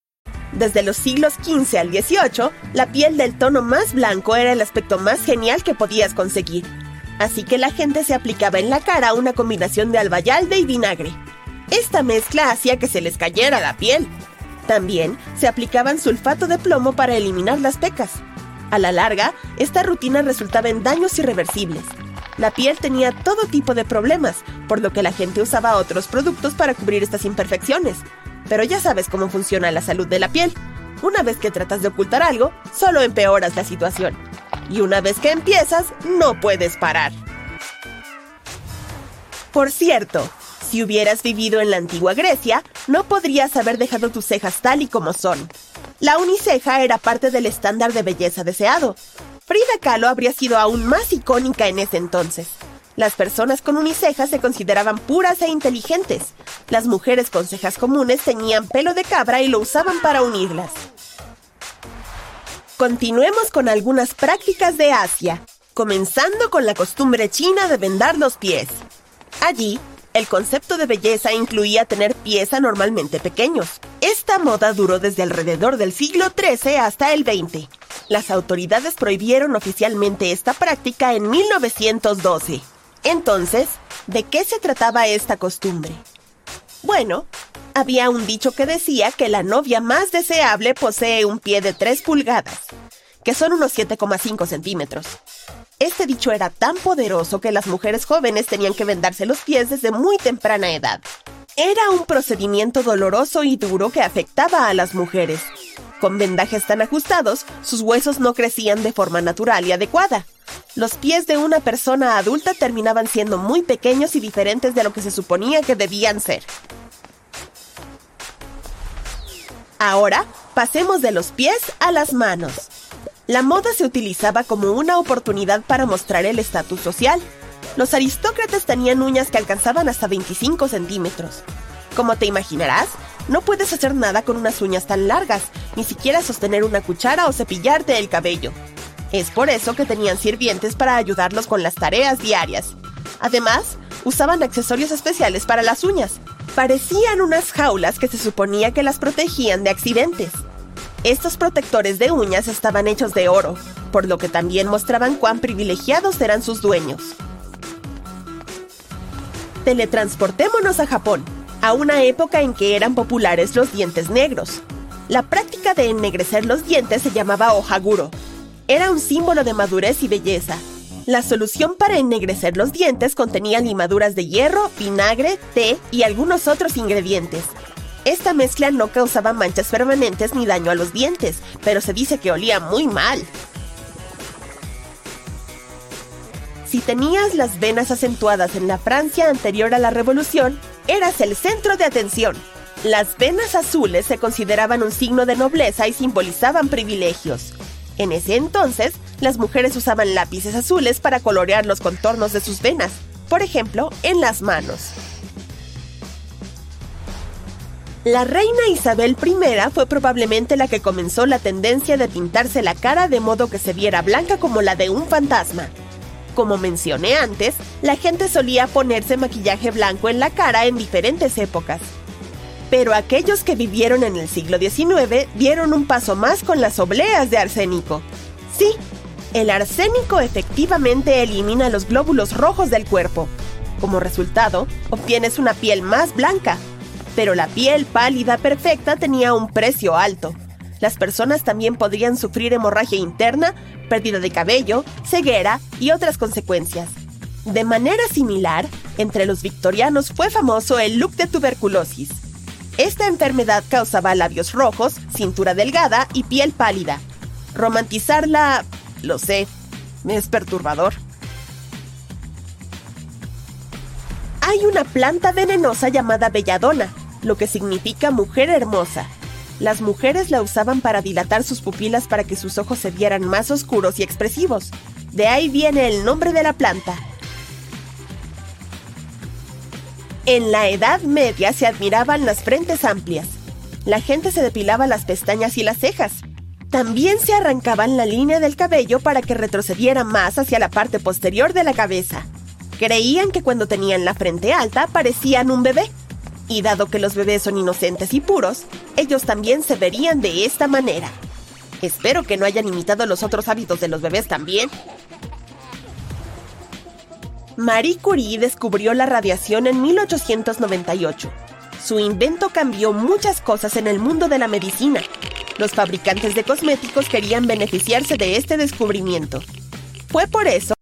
Speaker 6: Desde los siglos XV al XVIII, la piel del tono más blanco era el aspecto más genial que podías conseguir. Así que la gente se aplicaba en la cara una combinación de albayalde y vinagre. Esta mezcla hacía que se les cayera la piel. También se aplicaban sulfato de plomo para eliminar las pecas. A la larga, esta rutina resultaba en daños irreversibles. La piel tenía todo tipo de problemas, por lo que la gente usaba otros productos para cubrir estas imperfecciones, pero ya sabes cómo funciona la salud de la piel. Una vez que tratas de ocultar algo, solo empeoras la situación. Y una vez que empiezas, no puedes parar. Por cierto, si hubieras vivido en la antigua Grecia, no podrías haber dejado tus cejas tal y como son. La uniceja era parte del estándar de belleza deseado. Frida Kahlo habría sido aún más icónica en ese entonces. Las personas con unicejas se consideraban puras e inteligentes. Las mujeres con cejas comunes tenían pelo de cabra y lo usaban para unirlas. Continuemos con algunas prácticas de Asia, comenzando con la costumbre china de vendar los pies. Allí, el concepto de belleza incluía tener pies anormalmente pequeños. Esta moda duró desde alrededor del siglo XIII hasta el XX. Las autoridades prohibieron oficialmente esta práctica en 1912. Entonces, ¿de qué se trataba esta costumbre? Bueno, Había un dicho que decía que la novia más deseable posee un pie de 3 pulgadas, que son unos 7,5 centímetros. Este dicho era tan poderoso que las mujeres jóvenes tenían que vendarse los pies desde muy temprana edad. Era un procedimiento doloroso y duro que afectaba a las mujeres. Con vendajes tan ajustados, sus huesos no crecían de forma natural y adecuada. Los pies de una persona adulta terminaban siendo muy pequeños y diferentes de lo que se suponía que debían ser. Ahora, pasemos de los pies a las manos. La moda se utilizaba como una oportunidad para mostrar el estatus social. Los aristócratas tenían uñas que alcanzaban hasta 25 centímetros. Como te imaginarás, no puedes hacer nada con unas uñas tan largas, ni siquiera sostener una cuchara o cepillarte el cabello. Es por eso que tenían sirvientes para ayudarlos con las tareas diarias. Además, usaban accesorios especiales para las uñas. Parecían unas jaulas que se suponía que las protegían de accidentes. Estos protectores de uñas estaban hechos de oro, por lo que también mostraban cuán privilegiados eran sus dueños. Teletransportémonos a Japón, a una época en que eran populares los dientes negros. La práctica de ennegrecer los dientes se llamaba ohaguro. Era un símbolo de madurez y belleza. La solución para ennegrecer los dientes contenía limaduras de hierro, vinagre, té y algunos otros ingredientes. Esta mezcla no causaba manchas permanentes ni daño a los dientes, pero se dice que olía muy mal. Si tenías las venas acentuadas en la Francia anterior a la Revolución, eras el centro de atención. Las venas azules se consideraban un signo de nobleza y simbolizaban privilegios. En ese entonces, las mujeres usaban lápices azules para colorear los contornos de sus venas, por ejemplo, en las manos. La reina Isabel I fue probablemente la que comenzó la tendencia de pintarse la cara de modo que se viera blanca como la de un fantasma. Como mencioné antes, la gente solía ponerse maquillaje blanco en la cara en diferentes épocas. Pero aquellos que vivieron en el siglo XIX dieron un paso más con las obleas de arsénico. Sí, el arsénico efectivamente elimina los glóbulos rojos del cuerpo. Como resultado, obtienes una piel más blanca. Pero la piel pálida perfecta tenía un precio alto. Las personas también podrían sufrir hemorragia interna, pérdida de cabello, ceguera y otras consecuencias. De manera similar, entre los victorianos fue famoso el look de tuberculosis. Esta enfermedad causaba labios rojos, cintura delgada y piel pálida. Romantizarla, lo sé, es perturbador. Hay una planta venenosa llamada belladona, lo que significa mujer hermosa. Las mujeres la usaban para dilatar sus pupilas para que sus ojos se vieran más oscuros y expresivos. De ahí viene el nombre de la planta. En la Edad Media se admiraban las frentes amplias. La gente se depilaba las pestañas y las cejas. También se arrancaban la línea del cabello para que retrocediera más hacia la parte posterior de la cabeza. Creían que cuando tenían la frente alta parecían un bebé. Y dado que los bebés son inocentes y puros, ellos también se verían de esta manera. Espero que no hayan imitado los otros hábitos de los bebés también. Marie Curie descubrió la radiación en 1898. Su invento cambió muchas cosas en el mundo de la medicina. Los fabricantes de cosméticos querían beneficiarse de este descubrimiento. Fue por eso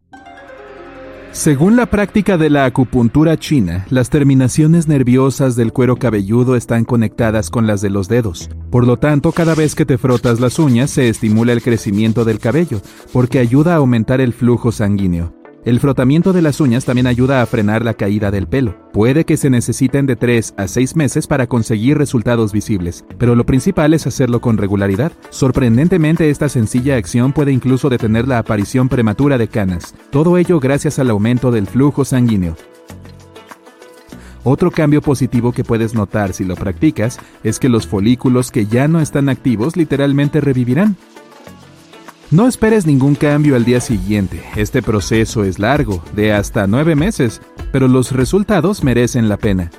Speaker 3: según la práctica de la acupuntura china, las terminaciones nerviosas del cuero cabelludo están conectadas con las de los dedos. Por lo tanto, cada vez que te frotas las uñas se estimula el crecimiento del cabello, porque ayuda a aumentar el flujo sanguíneo. El frotamiento de las uñas también ayuda a frenar la caída del pelo. Puede que se necesiten de 3 a 6 meses para conseguir resultados visibles, pero lo principal es hacerlo con regularidad. Sorprendentemente, esta sencilla acción puede incluso detener la aparición prematura de canas, todo ello gracias al aumento del flujo sanguíneo. Otro cambio positivo que puedes notar si lo practicas es que los folículos que ya no están activos literalmente revivirán. No esperes ningún cambio al día siguiente. Este proceso es largo, de hasta nueve meses, pero los resultados merecen la pena.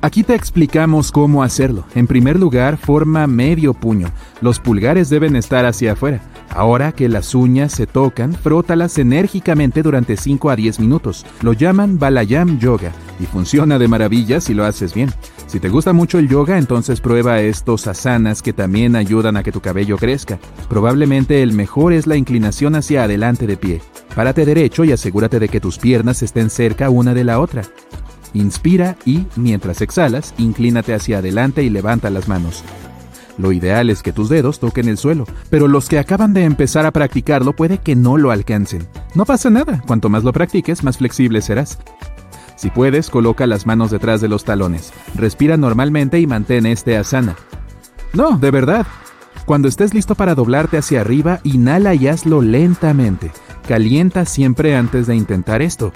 Speaker 3: Aquí te explicamos cómo hacerlo. En primer lugar, forma medio puño. Los pulgares deben estar hacia afuera. Ahora que las uñas se tocan, frótalas enérgicamente durante 5 a 10 minutos. Lo llaman Balayam Yoga y funciona de maravilla si lo haces bien. Si te gusta mucho el yoga, entonces prueba estos asanas que también ayudan a que tu cabello crezca. Probablemente el mejor es la inclinación hacia adelante de pie. Párate derecho y asegúrate de que tus piernas estén cerca una de la otra. Inspira y, mientras exhalas, inclínate hacia adelante y levanta las manos. Lo ideal es que tus dedos toquen el suelo, pero los que acaban de empezar a practicarlo puede que no lo alcancen. No pasa nada, cuanto más lo practiques, más flexible serás. Si puedes, coloca las manos detrás de los talones, respira normalmente y mantén este asana. No, de verdad. Cuando estés listo para doblarte hacia arriba, inhala y hazlo lentamente. Calienta siempre antes de intentar esto.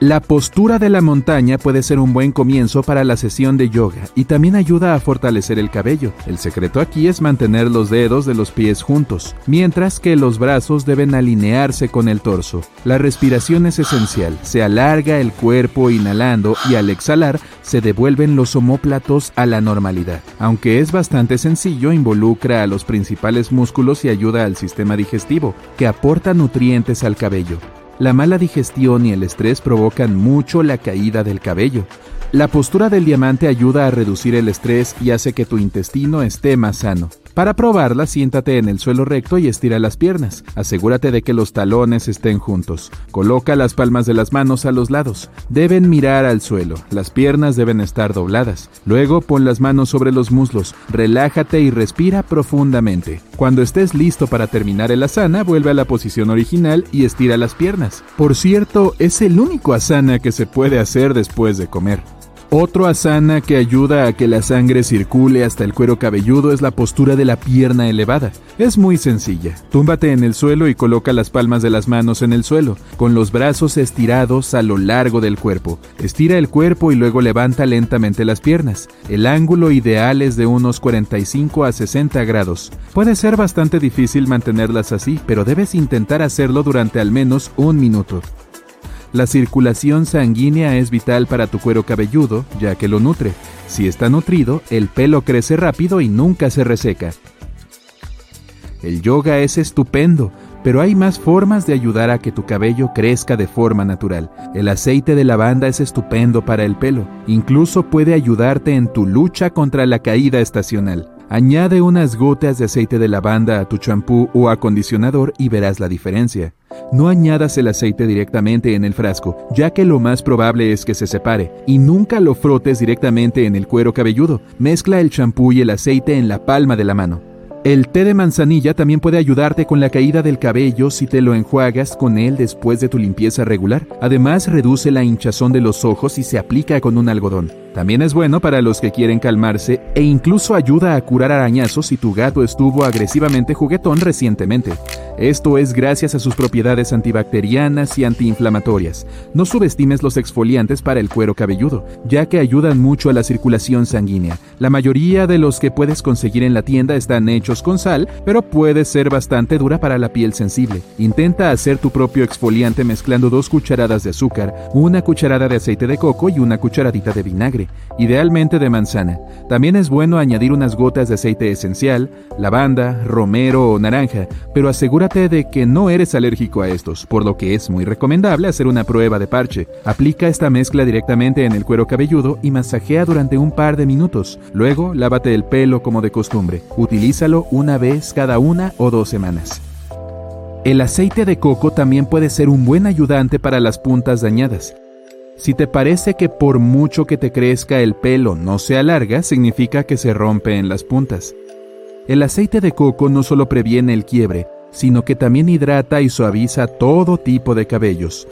Speaker 3: La postura de la montaña puede ser un buen comienzo para la sesión de yoga y también ayuda a fortalecer el cabello. El secreto aquí es mantener los dedos de los pies juntos, mientras que los brazos deben alinearse con el torso. La respiración es esencial. Se alarga el cuerpo inhalando y al exhalar se devuelven los omóplatos a la normalidad. Aunque es bastante sencillo, involucra a los principales músculos y ayuda al sistema digestivo, que aporta nutrientes al cabello. La mala digestión y el estrés provocan mucho la caída del cabello. La postura del diamante ayuda a reducir el estrés y hace que tu intestino esté más sano. Para probarla, siéntate en el suelo recto y estira las piernas. Asegúrate de que los talones estén juntos. Coloca las palmas de las manos a los lados. Deben mirar al suelo. Las piernas deben estar dobladas. Luego pon las manos sobre los muslos. Relájate y respira profundamente. Cuando estés listo para terminar el asana, vuelve a la posición original y estira las piernas. Por cierto, es el único asana que se puede hacer después de comer. Otro asana que ayuda a que la sangre circule hasta el cuero cabelludo es la postura de la pierna elevada. Es muy sencilla. Túmbate en el suelo y coloca las palmas de las manos en el suelo, con los brazos estirados a lo largo del cuerpo. Estira el cuerpo y luego levanta lentamente las piernas. El ángulo ideal es de unos 45 a 60 grados. Puede ser bastante difícil mantenerlas así, pero debes intentar hacerlo durante al menos un minuto. La circulación sanguínea es vital para tu cuero cabelludo, ya que lo nutre. Si está nutrido, el pelo crece rápido y nunca se reseca. El yoga es estupendo, pero hay más formas de ayudar a que tu cabello crezca de forma natural. El aceite de lavanda es estupendo para el pelo, incluso puede ayudarte en tu lucha contra la caída estacional. Añade unas gotas de aceite de lavanda a tu champú o acondicionador y verás la diferencia. No añadas el aceite directamente en el frasco, ya que lo más probable es que se separe, y nunca lo frotes directamente en el cuero cabelludo. Mezcla el champú y el aceite en la palma de la mano. El té de manzanilla también puede ayudarte con la caída del cabello si te lo enjuagas con él después de tu limpieza regular. Además, reduce la hinchazón de los ojos y se aplica con un algodón. También es bueno para los que quieren calmarse e incluso ayuda a curar arañazos si tu gato estuvo agresivamente juguetón recientemente. Esto es gracias a sus propiedades antibacterianas y antiinflamatorias. No subestimes los exfoliantes para el cuero cabelludo, ya que ayudan mucho a la circulación sanguínea. La mayoría de los que puedes conseguir en la tienda están hechos con sal, pero puede ser bastante dura para la piel sensible. Intenta hacer tu propio exfoliante mezclando dos cucharadas de azúcar, una cucharada de aceite de coco y una cucharadita de vinagre idealmente de manzana. También es bueno añadir unas gotas de aceite esencial, lavanda, romero o naranja, pero asegúrate de que no eres alérgico a estos, por lo que es muy recomendable hacer una prueba de parche. Aplica esta mezcla directamente en el cuero cabelludo y masajea durante un par de minutos. Luego, lávate el pelo como de costumbre. Utilízalo una vez cada una o dos semanas. El aceite de coco también puede ser un buen ayudante para las puntas dañadas. Si te parece que por mucho que te crezca el pelo no se alarga, significa que se rompe en las puntas. El aceite de coco no solo previene el quiebre, sino que también hidrata y suaviza todo tipo de cabellos.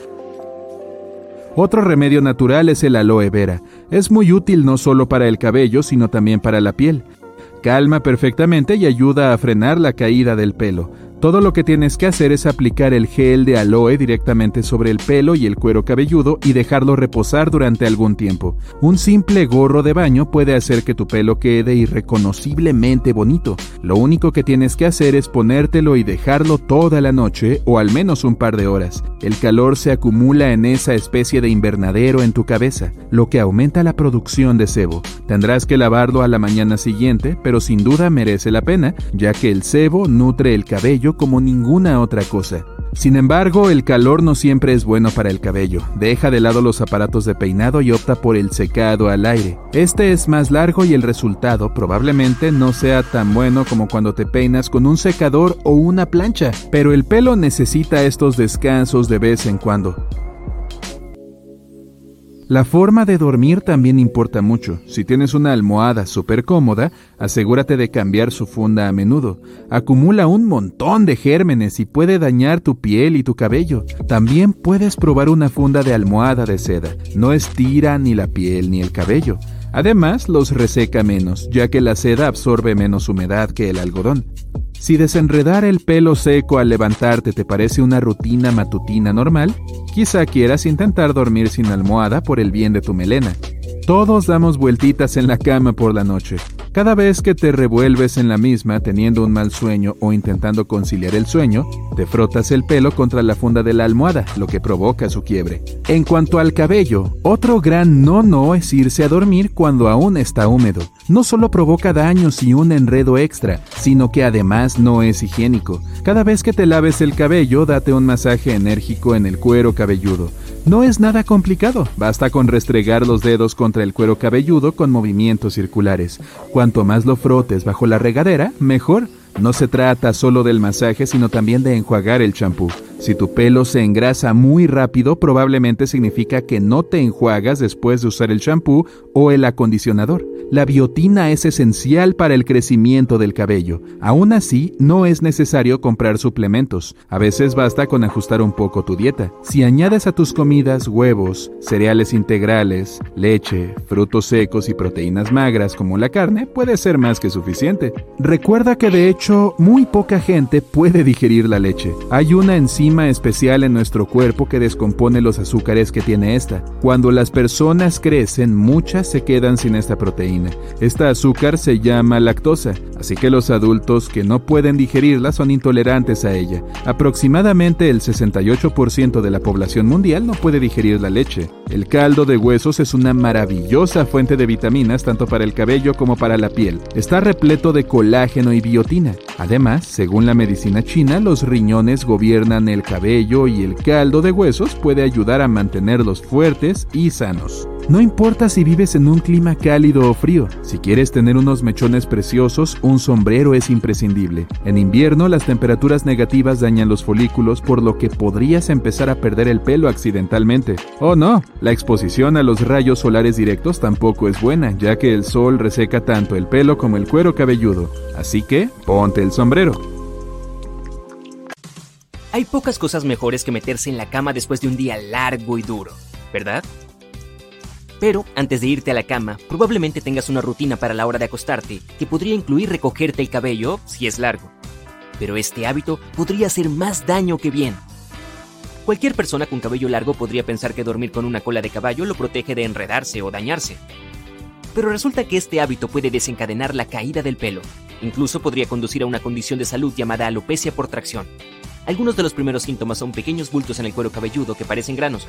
Speaker 3: Otro remedio natural es el aloe vera. Es muy útil no solo para el cabello, sino también para la piel. Calma perfectamente y ayuda a frenar la caída del pelo. Todo lo que tienes que hacer es aplicar el gel de aloe directamente sobre el pelo y el cuero cabelludo y dejarlo reposar durante algún tiempo. Un simple gorro de baño puede hacer que tu pelo quede irreconociblemente bonito. Lo único que tienes que hacer es ponértelo y dejarlo toda la noche o al menos un par de horas. El calor se acumula en esa especie de invernadero en tu cabeza, lo que aumenta la producción de sebo. Tendrás que lavarlo a la mañana siguiente, pero sin duda merece la pena, ya que el sebo nutre el cabello como ninguna otra cosa. Sin embargo, el calor no siempre es bueno para el cabello. Deja de lado los aparatos de peinado y opta por el secado al aire. Este es más largo y el resultado probablemente no sea tan bueno como cuando te peinas con un secador o una plancha, pero el pelo necesita estos descansos de vez en cuando. La forma de dormir también importa mucho. Si tienes una almohada súper cómoda, asegúrate de cambiar su funda a menudo. Acumula un montón de gérmenes y puede dañar tu piel y tu cabello. También puedes probar una funda de almohada de seda. No estira ni la piel ni el cabello. Además, los reseca menos, ya que la seda absorbe menos humedad que el algodón. Si desenredar el pelo seco al levantarte te parece una rutina matutina normal, quizá quieras intentar dormir sin almohada por el bien de tu melena. Todos damos vueltitas en la cama por la noche. Cada vez que te revuelves en la misma teniendo un mal sueño o intentando conciliar el sueño, te frotas el pelo contra la funda de la almohada, lo que provoca su quiebre. En cuanto al cabello, otro gran no no es irse a dormir cuando aún está húmedo. No solo provoca daños y un enredo extra, sino que además no es higiénico. Cada vez que te laves el cabello, date un masaje enérgico en el cuero cabelludo. No es nada complicado, basta con restregar los dedos contra el cuero cabelludo con movimientos circulares. Cuanto más lo frotes bajo la regadera, mejor. No se trata solo del masaje, sino también de enjuagar el champú. Si tu pelo se engrasa muy rápido, probablemente significa que no te enjuagas después de usar el champú o el acondicionador. La biotina es esencial para el crecimiento del cabello. Aún así, no es necesario comprar suplementos. A veces basta con ajustar un poco tu dieta. Si añades a tus comidas huevos, cereales integrales, leche, frutos secos y proteínas magras como la carne, puede ser más que suficiente. Recuerda que de hecho, muy poca gente puede digerir la leche. Hay una enzima especial en nuestro cuerpo que descompone los azúcares que tiene esta. Cuando las personas crecen, muchas se quedan sin esta proteína esta azúcar se llama lactosa, así que los adultos que no pueden digerirla son intolerantes a ella. Aproximadamente el 68% de la población mundial no puede digerir la leche. El caldo de huesos es una maravillosa fuente de vitaminas tanto para el cabello como para la piel. Está repleto de colágeno y biotina. Además, según la medicina china, los riñones gobiernan el cabello y el caldo de huesos puede ayudar a mantenerlos fuertes y sanos. No importa si vives en un clima cálido o frío, si quieres tener unos mechones preciosos, un sombrero es imprescindible. En invierno las temperaturas negativas dañan los folículos por lo que podrías empezar a perder el pelo accidentalmente. Oh no, la exposición a los rayos solares directos tampoco es buena, ya que el sol reseca tanto el pelo como el cuero cabelludo. Así que, ponte sombrero.
Speaker 4: Hay pocas cosas mejores que meterse en la cama después de un día largo y duro, ¿verdad? Pero antes de irte a la cama, probablemente tengas una rutina para la hora de acostarte, que podría incluir recogerte el cabello si es largo. Pero este hábito podría hacer más daño que bien. Cualquier persona con cabello largo podría pensar que dormir con una cola de caballo lo protege de enredarse o dañarse. Pero resulta que este hábito puede desencadenar la caída del pelo. Incluso podría conducir a una condición de salud llamada alopecia por tracción. Algunos de los primeros síntomas son pequeños bultos en el cuero cabelludo que parecen granos,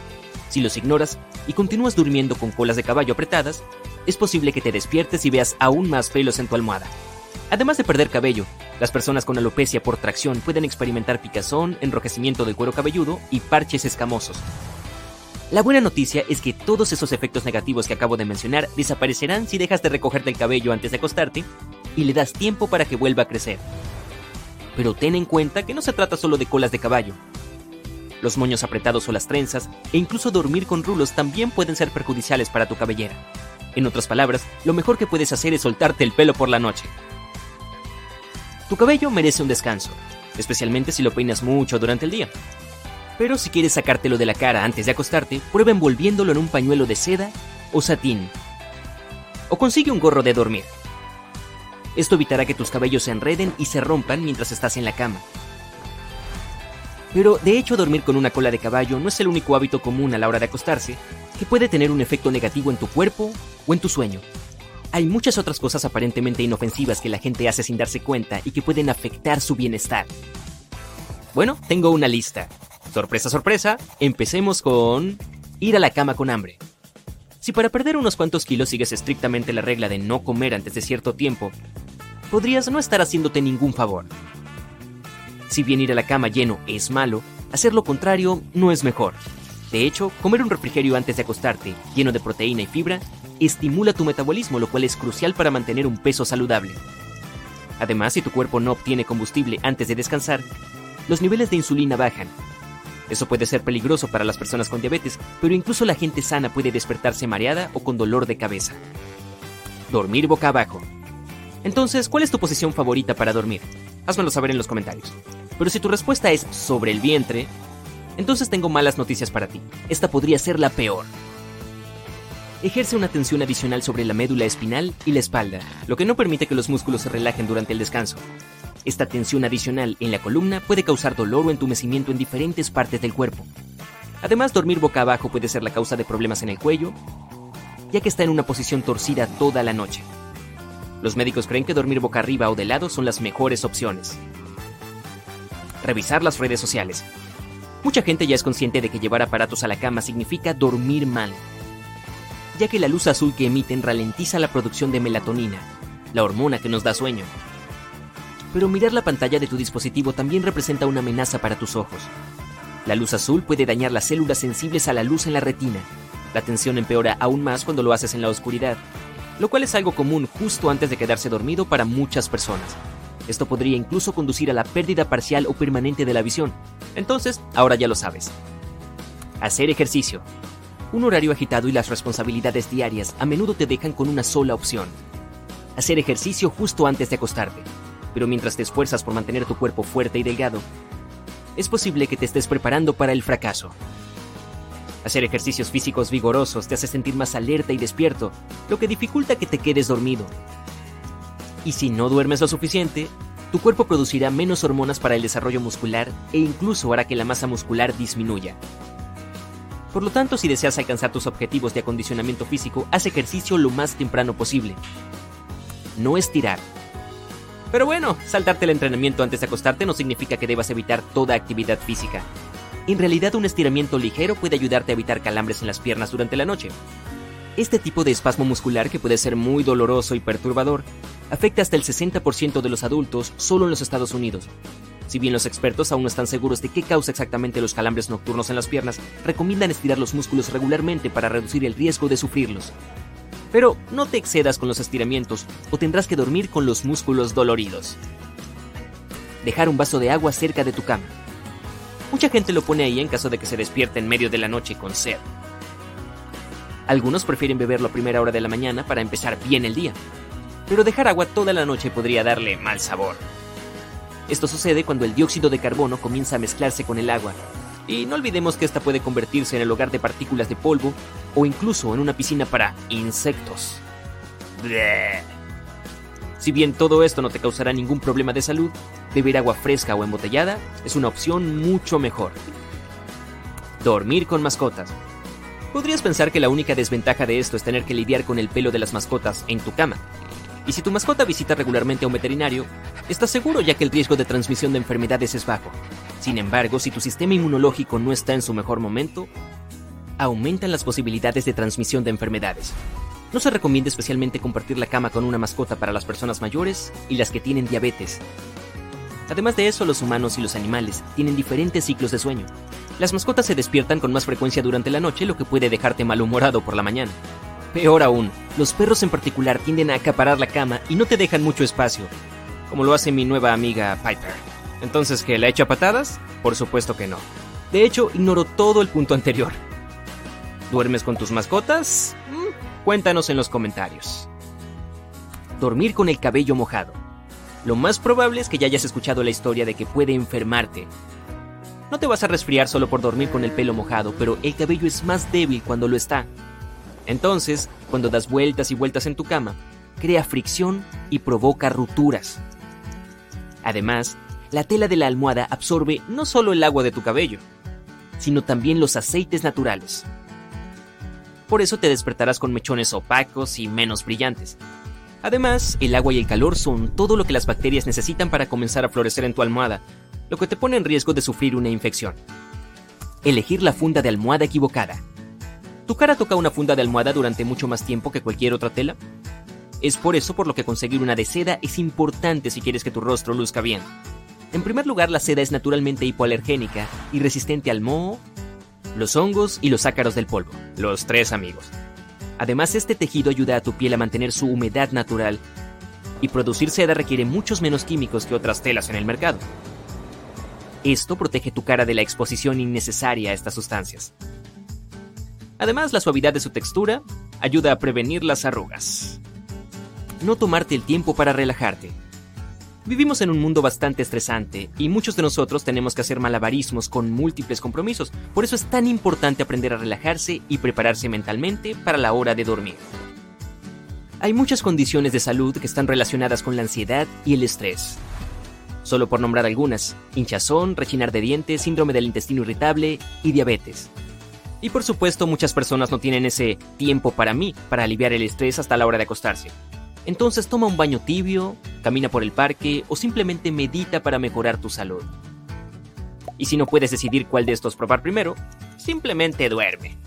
Speaker 4: si los ignoras y continúas durmiendo con colas de caballo apretadas, es posible que te despiertes y veas aún más pelos en tu almohada. Además de perder cabello, las personas con alopecia por tracción pueden experimentar picazón, enrojecimiento del cuero cabelludo y parches escamosos. La buena noticia es que todos esos efectos negativos que acabo de mencionar desaparecerán si dejas de recogerte el cabello antes de acostarte y le das tiempo para que vuelva a crecer. Pero ten en cuenta que no se trata solo de colas de caballo. Los moños apretados o las trenzas, e incluso dormir con rulos también pueden ser perjudiciales para tu cabellera. En otras palabras, lo mejor que puedes hacer es soltarte el pelo por la noche. Tu cabello merece un descanso, especialmente si lo peinas mucho durante el día. Pero si quieres sacártelo de la cara antes de acostarte, prueba envolviéndolo en un pañuelo de seda o satín. O consigue un gorro de dormir. Esto evitará que tus cabellos se enreden y se rompan mientras estás en la cama. Pero de hecho dormir con una cola de caballo no es el único hábito común a la hora de acostarse que puede tener un efecto negativo en tu cuerpo o en tu sueño. Hay muchas otras cosas aparentemente inofensivas que la gente hace sin darse cuenta y que pueden afectar su bienestar. Bueno, tengo una lista. Sorpresa, sorpresa, empecemos con ir a la cama con hambre. Si para perder unos cuantos kilos sigues estrictamente la regla de no comer antes de cierto tiempo, podrías no estar haciéndote ningún favor. Si bien ir a la cama lleno es malo, hacer lo contrario no es mejor. De hecho, comer un refrigerio antes de acostarte, lleno de proteína y fibra, estimula tu metabolismo, lo cual es crucial para mantener un peso saludable. Además, si tu cuerpo no obtiene combustible antes de descansar, los niveles de insulina bajan. Eso puede ser peligroso para las personas con diabetes, pero incluso la gente sana puede despertarse mareada o con dolor de cabeza. Dormir boca abajo. Entonces, ¿cuál es tu posición favorita para dormir? Házmelo saber en los comentarios. Pero si tu respuesta es sobre el vientre, entonces tengo malas noticias para ti. Esta podría ser la peor. Ejerce una tensión adicional sobre la médula espinal y la espalda, lo que no permite que los músculos se relajen durante el descanso. Esta tensión adicional en la columna puede causar dolor o entumecimiento en diferentes partes del cuerpo. Además, dormir boca abajo puede ser la causa de problemas en el cuello, ya que está en una posición torcida toda la noche. Los médicos creen que dormir boca arriba o de lado son las mejores opciones. Revisar las redes sociales. Mucha gente ya es consciente de que llevar aparatos a la cama significa dormir mal, ya que la luz azul que emiten ralentiza la producción de melatonina, la hormona que nos da sueño. Pero mirar la pantalla de tu dispositivo también representa una amenaza para tus ojos. La luz azul puede dañar las células sensibles a la luz en la retina. La tensión empeora aún más cuando lo haces en la oscuridad, lo cual es algo común justo antes de quedarse dormido para muchas personas. Esto podría incluso conducir a la pérdida parcial o permanente de la visión. Entonces, ahora ya lo sabes. Hacer ejercicio. Un horario agitado y las responsabilidades diarias a menudo te dejan con una sola opción. Hacer ejercicio justo antes de acostarte. Pero mientras te esfuerzas por mantener tu cuerpo fuerte y delgado, es posible que te estés preparando para el fracaso. Hacer ejercicios físicos vigorosos te hace sentir más alerta y despierto, lo que dificulta que te quedes dormido. Y si no duermes lo suficiente, tu cuerpo producirá menos hormonas para el desarrollo muscular e incluso hará que la masa muscular disminuya. Por lo tanto, si deseas alcanzar tus objetivos de acondicionamiento físico, haz ejercicio lo más temprano posible. No estirar. Pero bueno, saltarte el entrenamiento antes de acostarte no significa que debas evitar toda actividad física. En realidad, un estiramiento ligero puede ayudarte a evitar calambres en las piernas durante la noche. Este tipo de espasmo muscular, que puede ser muy doloroso y perturbador, afecta hasta el 60% de los adultos solo en los Estados Unidos. Si bien los expertos aún no están seguros de qué causa exactamente los calambres nocturnos en las piernas, recomiendan estirar los músculos regularmente para reducir el riesgo de sufrirlos. Pero no te excedas con los estiramientos o tendrás que dormir con los músculos doloridos. Dejar un vaso de agua cerca de tu cama. Mucha gente lo pone ahí en caso de que se despierte en medio de la noche con sed. Algunos prefieren beberlo a primera hora de la mañana para empezar bien el día, pero dejar agua toda la noche podría darle mal sabor. Esto sucede cuando el dióxido de carbono comienza a mezclarse con el agua, y no olvidemos que esta puede convertirse en el hogar de partículas de polvo o incluso en una piscina para insectos. Si bien todo esto no te causará ningún problema de salud, beber agua fresca o embotellada es una opción mucho mejor. Dormir con mascotas. Podrías pensar que la única desventaja de esto es tener que lidiar con el pelo de las mascotas en tu cama, y si tu mascota visita regularmente a un veterinario, estás seguro ya que el riesgo de transmisión de enfermedades es bajo. Sin embargo, si tu sistema inmunológico no está en su mejor momento, aumentan las posibilidades de transmisión de enfermedades. No se recomienda especialmente compartir la cama con una mascota para las personas mayores y las que tienen diabetes. Además de eso, los humanos y los animales tienen diferentes ciclos de sueño. Las mascotas se despiertan con más frecuencia durante la noche, lo que puede dejarte malhumorado por la mañana. Peor aún, los perros en particular tienden a acaparar la cama y no te dejan mucho espacio, como lo hace mi nueva amiga Piper. Entonces, ¿que la echa patadas? Por supuesto que no. De hecho, ignoro todo el punto anterior. ¿Duermes con tus mascotas? Mm, cuéntanos en los comentarios. Dormir con el cabello mojado. Lo más probable es que ya hayas escuchado la historia de que puede enfermarte. No te vas a resfriar solo por dormir con el pelo mojado, pero el cabello es más débil cuando lo está. Entonces, cuando das vueltas y vueltas en tu cama, crea fricción y provoca rupturas. Además, la tela de la almohada absorbe no solo el agua de tu cabello, sino también los aceites naturales. Por eso te despertarás con mechones opacos y menos brillantes. Además, el agua y el calor son todo lo que las bacterias necesitan para comenzar a florecer en tu almohada, lo que te pone en riesgo de sufrir una infección. Elegir la funda de almohada equivocada. ¿Tu cara toca una funda de almohada durante mucho más tiempo que cualquier otra tela? Es por eso por lo que conseguir una de seda es importante si quieres que tu rostro luzca bien. En primer lugar, la seda es naturalmente hipoalergénica y resistente al moho, los hongos y los ácaros del polvo, los tres amigos. Además, este tejido ayuda a tu piel a mantener su humedad natural y producir seda requiere muchos menos químicos que otras telas en el mercado. Esto protege tu cara de la exposición innecesaria a estas sustancias. Además, la suavidad de su textura ayuda a prevenir las arrugas. No tomarte el tiempo para relajarte. Vivimos en un mundo bastante estresante y muchos de nosotros tenemos que hacer malabarismos con múltiples compromisos. Por eso es tan importante aprender a relajarse y prepararse mentalmente para la hora de dormir. Hay muchas condiciones de salud que están relacionadas con la ansiedad y el estrés. Solo por nombrar algunas, hinchazón, rechinar de dientes, síndrome del intestino irritable y diabetes. Y por supuesto muchas personas no tienen ese tiempo para mí, para aliviar el estrés hasta la hora de acostarse. Entonces toma un baño tibio, camina por el parque o simplemente medita para mejorar tu salud. Y si no puedes decidir cuál de estos probar primero, simplemente duerme.